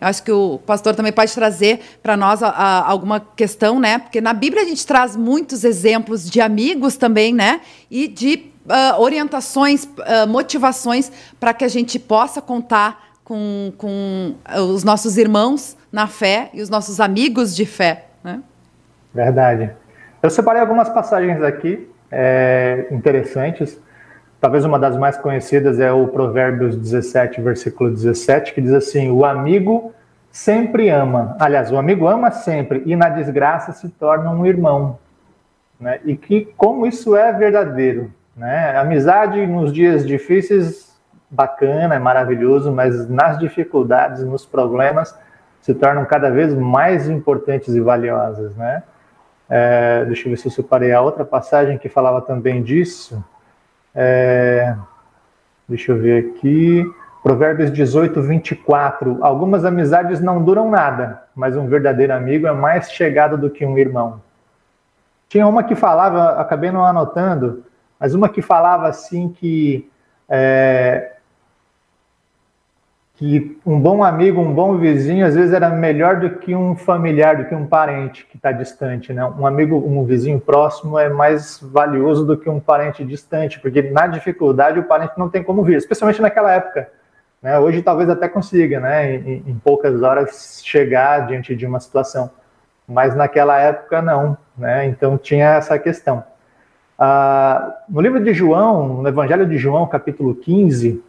A: Acho que o pastor também pode trazer para nós a, a, alguma questão, né? Porque na Bíblia a gente traz muitos exemplos de amigos também, né? E de uh, orientações, uh, motivações para que a gente possa contar com, com os nossos irmãos na fé e os nossos amigos de fé, né?
B: Verdade. Eu separei algumas passagens aqui é, interessantes. Talvez uma das mais conhecidas é o Provérbios 17, versículo 17, que diz assim: O amigo sempre ama. Aliás, o amigo ama sempre e na desgraça se torna um irmão. Né? E que como isso é verdadeiro. Né? Amizade nos dias difíceis, bacana, é maravilhoso, mas nas dificuldades, nos problemas, se tornam cada vez mais importantes e valiosas. Né? É, deixa eu ver se eu separei a outra passagem que falava também disso. É, deixa eu ver aqui. Provérbios 18, 24. Algumas amizades não duram nada, mas um verdadeiro amigo é mais chegado do que um irmão. Tinha uma que falava, acabei não anotando, mas uma que falava assim que é, que um bom amigo, um bom vizinho, às vezes era melhor do que um familiar, do que um parente que está distante, né? Um amigo, um vizinho próximo é mais valioso do que um parente distante, porque na dificuldade o parente não tem como vir, especialmente naquela época. Né? Hoje talvez até consiga, né? Em, em poucas horas chegar diante de uma situação, mas naquela época não, né? Então tinha essa questão. Ah, no livro de João, no Evangelho de João, capítulo 15,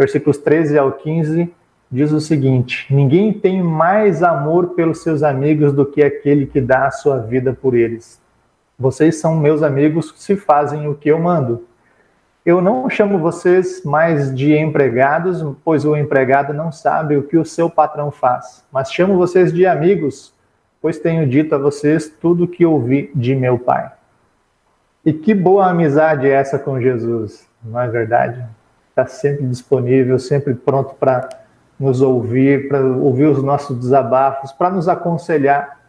B: versículos 13 ao 15, diz o seguinte: Ninguém tem mais amor pelos seus amigos do que aquele que dá a sua vida por eles. Vocês são meus amigos se fazem o que eu mando. Eu não chamo vocês mais de empregados, pois o empregado não sabe o que o seu patrão faz, mas chamo vocês de amigos, pois tenho dito a vocês tudo o que ouvi de meu Pai. E que boa amizade é essa com Jesus, não é verdade? Está sempre disponível, sempre pronto para nos ouvir, para ouvir os nossos desabafos, para nos aconselhar.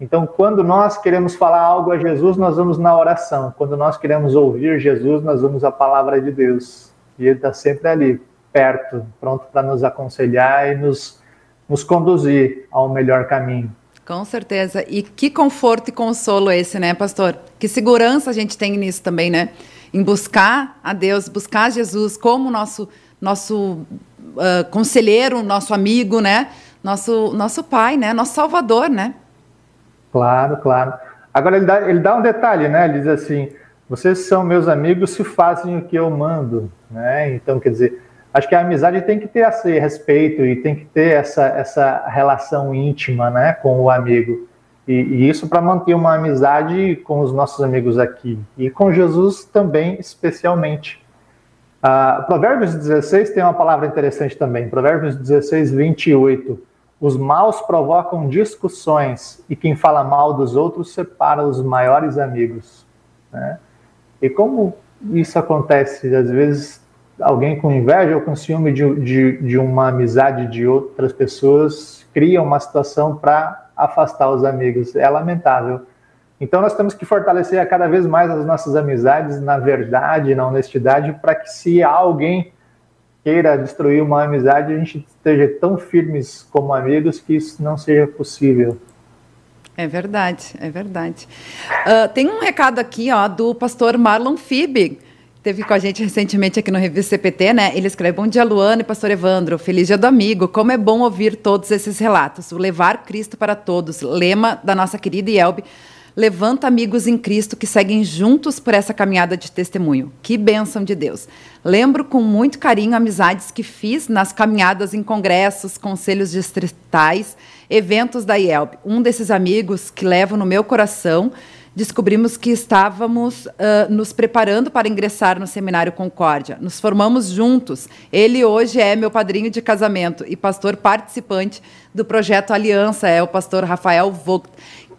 B: Então, quando nós queremos falar algo a Jesus, nós vamos na oração. Quando nós queremos ouvir Jesus, nós vamos à palavra de Deus. E Ele está sempre ali, perto, pronto para nos aconselhar e nos, nos conduzir ao melhor caminho.
A: Com certeza. E que conforto e consolo esse, né, pastor? Que segurança a gente tem nisso também, né? Em buscar a Deus, buscar Jesus como nosso nosso uh, conselheiro, nosso amigo, né? Nosso nosso pai, né? Nosso salvador, né?
B: Claro, claro. Agora ele dá, ele dá um detalhe, né? Ele diz assim: vocês são meus amigos se fazem o que eu mando, né? Então, quer dizer, acho que a amizade tem que ter esse respeito e tem que ter essa, essa relação íntima, né, com o amigo. E, e isso para manter uma amizade com os nossos amigos aqui e com Jesus também, especialmente. Uh, Provérbios 16 tem uma palavra interessante também. Provérbios 16, 28. Os maus provocam discussões e quem fala mal dos outros separa os maiores amigos. Né? E como isso acontece? Às vezes, alguém com inveja ou com ciúme de, de, de uma amizade de outras pessoas cria uma situação para afastar os amigos. É lamentável. Então nós temos que fortalecer cada vez mais as nossas amizades na verdade, na honestidade, para que se alguém queira destruir uma amizade, a gente esteja tão firmes como amigos que isso não seja possível.
A: É verdade, é verdade. Uh, tem um recado aqui, ó, do pastor Marlon Fibig teve com a gente recentemente aqui no Revista CPT, né? Ele escreve: Bom dia, Luana e Pastor Evandro. Feliz dia do amigo. Como é bom ouvir todos esses relatos. O levar Cristo para todos, lema da nossa querida Yelbe. Levanta amigos em Cristo que seguem juntos por essa caminhada de testemunho. Que bênção de Deus. Lembro com muito carinho amizades que fiz nas caminhadas em congressos, conselhos distritais, eventos da IELB. Um desses amigos que levo no meu coração descobrimos que estávamos uh, nos preparando para ingressar no Seminário Concórdia. Nos formamos juntos. Ele hoje é meu padrinho de casamento e pastor participante do projeto Aliança, é o pastor Rafael Vogt.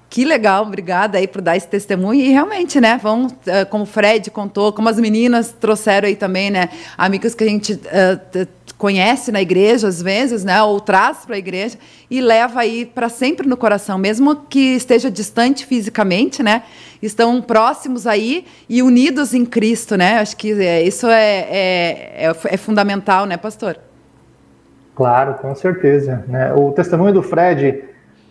A: Que legal, obrigada aí por dar esse testemunho. E realmente, né, vão, como o Fred contou, como as meninas trouxeram aí também, né, amigos que a gente uh, conhece na igreja às vezes, né, ou traz para a igreja e leva aí para sempre no coração, mesmo que esteja distante fisicamente, né, estão próximos aí e unidos em Cristo, né? Acho que é, isso é, é, é, é, fundamental, né, pastor?
B: Claro, com certeza. Né? O testemunho do Fred,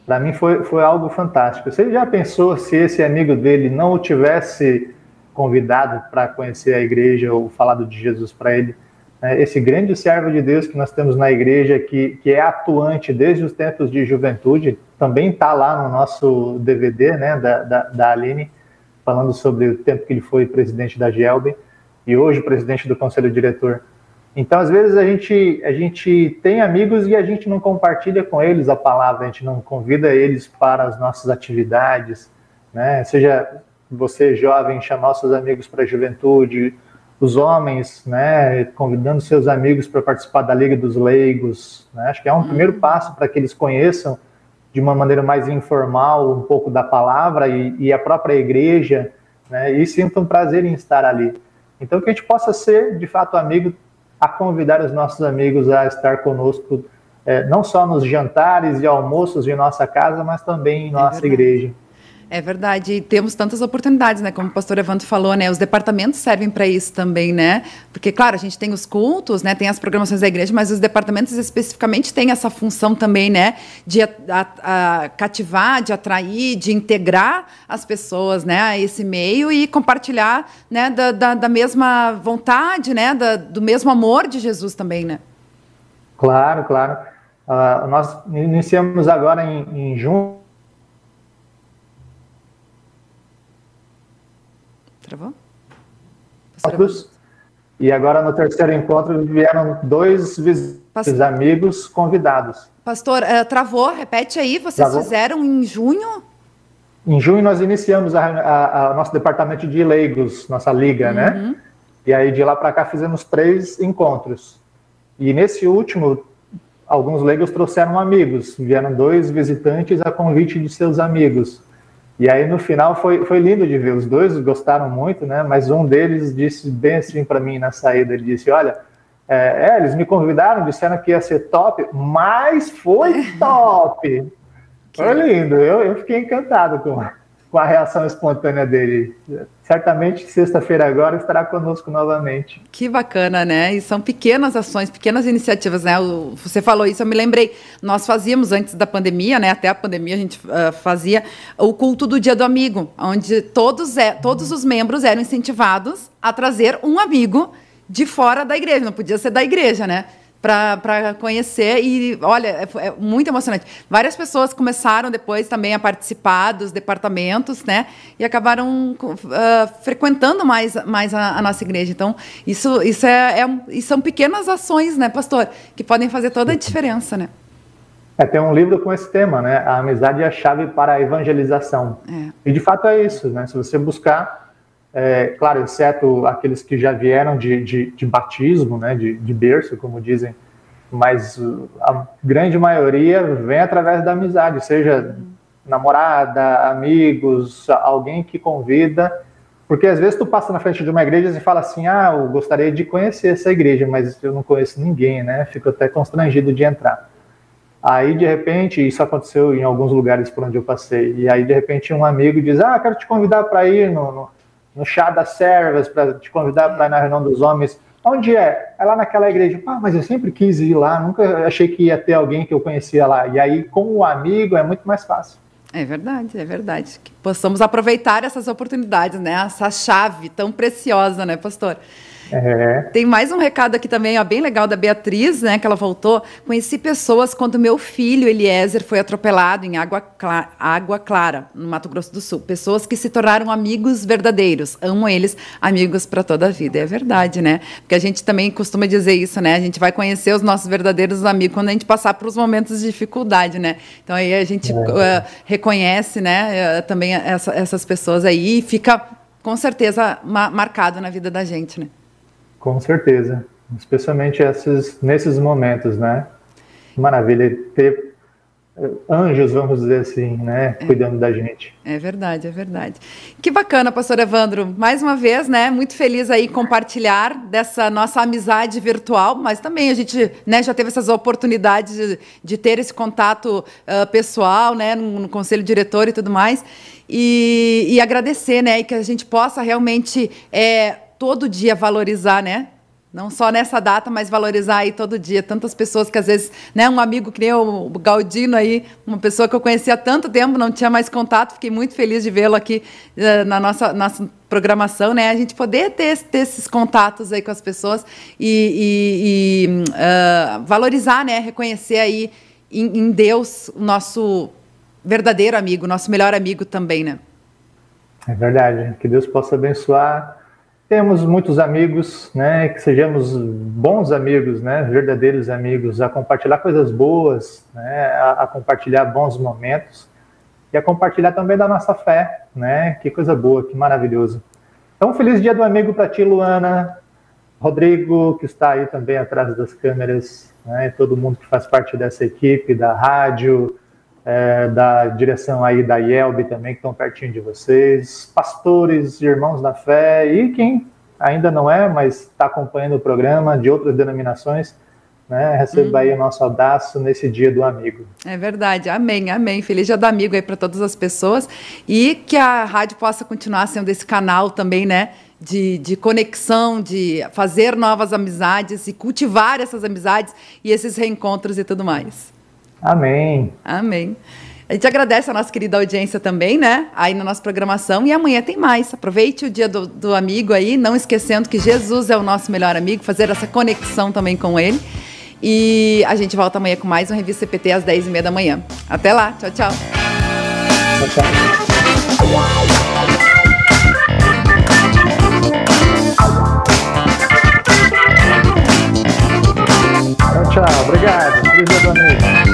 B: para mim, foi, foi algo fantástico. Você já pensou se esse amigo dele não o tivesse convidado para conhecer a igreja ou falado de Jesus para ele? Né, esse grande servo de Deus que nós temos na igreja, que, que é atuante desde os tempos de juventude, também está lá no nosso DVD né, da, da, da, Aline, falando sobre o tempo que ele foi presidente da Gelben e hoje presidente do conselho diretor. Então, às vezes, a gente, a gente tem amigos e a gente não compartilha com eles a palavra, a gente não convida eles para as nossas atividades, né? seja você jovem chamar seus amigos para a juventude, os homens, né, convidando seus amigos para participar da Liga dos Leigos. Né? Acho que é um uhum. primeiro passo para que eles conheçam de uma maneira mais informal um pouco da palavra e, e a própria igreja, né, e sintam prazer em estar ali. Então, que a gente possa ser, de fato, amigo, a convidar os nossos amigos a estar conosco, é, não só nos jantares e almoços de nossa casa, mas também em nossa é igreja.
A: É verdade, e temos tantas oportunidades, né? Como o pastor Evandro falou, né? Os departamentos servem para isso também, né? Porque, claro, a gente tem os cultos, né? Tem as programações da igreja, mas os departamentos especificamente têm essa função também, né? De a, a, a cativar, de atrair, de integrar as pessoas, né? A esse meio e compartilhar, né? Da, da, da mesma vontade, né? Da, do mesmo amor de Jesus também, né?
B: Claro, claro. Uh, nós iniciamos agora em, em junho
A: Travou?
B: E agora no terceiro encontro vieram dois Pastor... amigos convidados.
A: Pastor, uh, travou, repete aí, vocês travou? fizeram em junho?
B: Em junho nós iniciamos a, nosso departamento de leigos, nossa liga, né? uhum. né? E aí de lá para cá fizemos três encontros. E nesse último, alguns leigos trouxeram amigos, vieram dois visitantes a convite de seus amigos. E aí no final foi, foi lindo de ver, os dois gostaram muito, né? Mas um deles disse bem assim para mim na saída, ele disse, olha, é, é, eles me convidaram, disseram que ia ser top, mas foi top. Foi lindo, eu, eu fiquei encantado com, com a reação espontânea dele. Certamente, sexta-feira agora, estará conosco novamente.
A: Que bacana, né? E são pequenas ações, pequenas iniciativas, né? Você falou isso, eu me lembrei. Nós fazíamos antes da pandemia, né? Até a pandemia a gente uh, fazia o culto do Dia do Amigo, onde todos, é, todos os membros eram incentivados a trazer um amigo de fora da igreja. Não podia ser da igreja, né? Para conhecer e olha, é, é, muito emocionante. Várias pessoas começaram depois também a participar dos departamentos, né? E acabaram uh, frequentando mais, mais a, a, nossa igreja. Então, isso, isso é, é, são pequenas ações, né, pastor, que podem fazer toda a diferença, né?
B: É, tem um livro com esse tema, né? A amizade é a chave para a evangelização. É. E de fato é isso, né? Se você buscar, é, claro, exceto aqueles que já vieram de, de, de batismo, né? De, de berço, como dizem mas a grande maioria vem através da amizade, seja namorada, amigos, alguém que convida, porque às vezes tu passa na frente de uma igreja e fala assim, ah, eu gostaria de conhecer essa igreja, mas eu não conheço ninguém, né? Fico até constrangido de entrar. Aí, de repente, isso aconteceu em alguns lugares por onde eu passei, e aí, de repente, um amigo diz, ah, quero te convidar para ir no, no, no chá das servas, para te convidar para ir na reunião dos homens, Onde é? É lá naquela igreja. Ah, mas eu sempre quis ir lá, nunca achei que ia ter alguém que eu conhecia lá. E aí, com o amigo, é muito mais fácil.
A: É verdade, é verdade. Que possamos aproveitar essas oportunidades, né? Essa chave tão preciosa, né, pastor? É. Tem mais um recado aqui também, ó, bem legal da Beatriz, né? Que ela voltou. Conheci pessoas quando meu filho Eliezer foi atropelado em Água, Clara, Água Clara, no Mato Grosso do Sul. Pessoas que se tornaram amigos verdadeiros. Amo eles, amigos para toda a vida. É verdade, né? Porque a gente também costuma dizer isso, né? A gente vai conhecer os nossos verdadeiros amigos quando a gente passar por os momentos de dificuldade, né? Então aí a gente é. uh, reconhece, né? Uh, também essa, essas pessoas aí e fica com certeza ma marcado na vida da gente, né?
B: Com certeza, especialmente esses, nesses momentos, né? Maravilha ter eh, anjos, vamos dizer assim, né, é. cuidando da gente.
A: É verdade, é verdade. Que bacana, pastor Evandro. Mais uma vez, né, muito feliz aí compartilhar dessa nossa amizade virtual, mas também a gente, né, já teve essas oportunidades de, de ter esse contato uh, pessoal, né, no, no, conselho diretor e tudo mais, e, e agradecer, né, e que a gente possa realmente é, todo dia valorizar, né? Não só nessa data, mas valorizar aí todo dia. Tantas pessoas que às vezes, né, um amigo que nem o Galdino aí, uma pessoa que eu conhecia há tanto tempo, não tinha mais contato, fiquei muito feliz de vê-lo aqui uh, na nossa, nossa programação, né? A gente poder ter, ter esses contatos aí com as pessoas e, e, e uh, valorizar, né? Reconhecer aí em, em Deus o nosso verdadeiro amigo, nosso melhor amigo também, né?
B: É verdade. Que Deus possa abençoar temos muitos amigos, né? Que sejamos bons amigos, né? Verdadeiros amigos, a compartilhar coisas boas, né? A, a, compartilhar bons momentos e a compartilhar também da nossa fé, né? Que coisa boa, que maravilhoso. Então, feliz dia do amigo para ti, Luana, Rodrigo, que está aí também atrás das câmeras, né? Todo mundo que faz parte dessa equipe, da rádio, é, da direção aí da IELB também, que estão pertinho de vocês, pastores, irmãos da fé e quem ainda não é, mas está acompanhando o programa de outras denominações, né? Receba aí o nosso abraço nesse dia do amigo.
A: É verdade, amém, amém. Feliz dia do amigo aí para todas as pessoas e que a rádio possa continuar sendo esse canal também, né? De, de conexão, de fazer novas amizades e cultivar essas amizades e esses reencontros e tudo mais.
B: Amém.
A: Amém. A gente agradece a nossa querida audiência também, né? Aí na nossa programação. E amanhã tem mais. Aproveite o dia do, do amigo aí, não esquecendo que Jesus é o nosso melhor amigo, fazer essa conexão também com ele. E a gente volta amanhã com mais um Revista CPT às 10h30 da manhã. Até lá.
B: Tchau, tchau. Tchau, tchau. Obrigado. Feliz dia do amigo.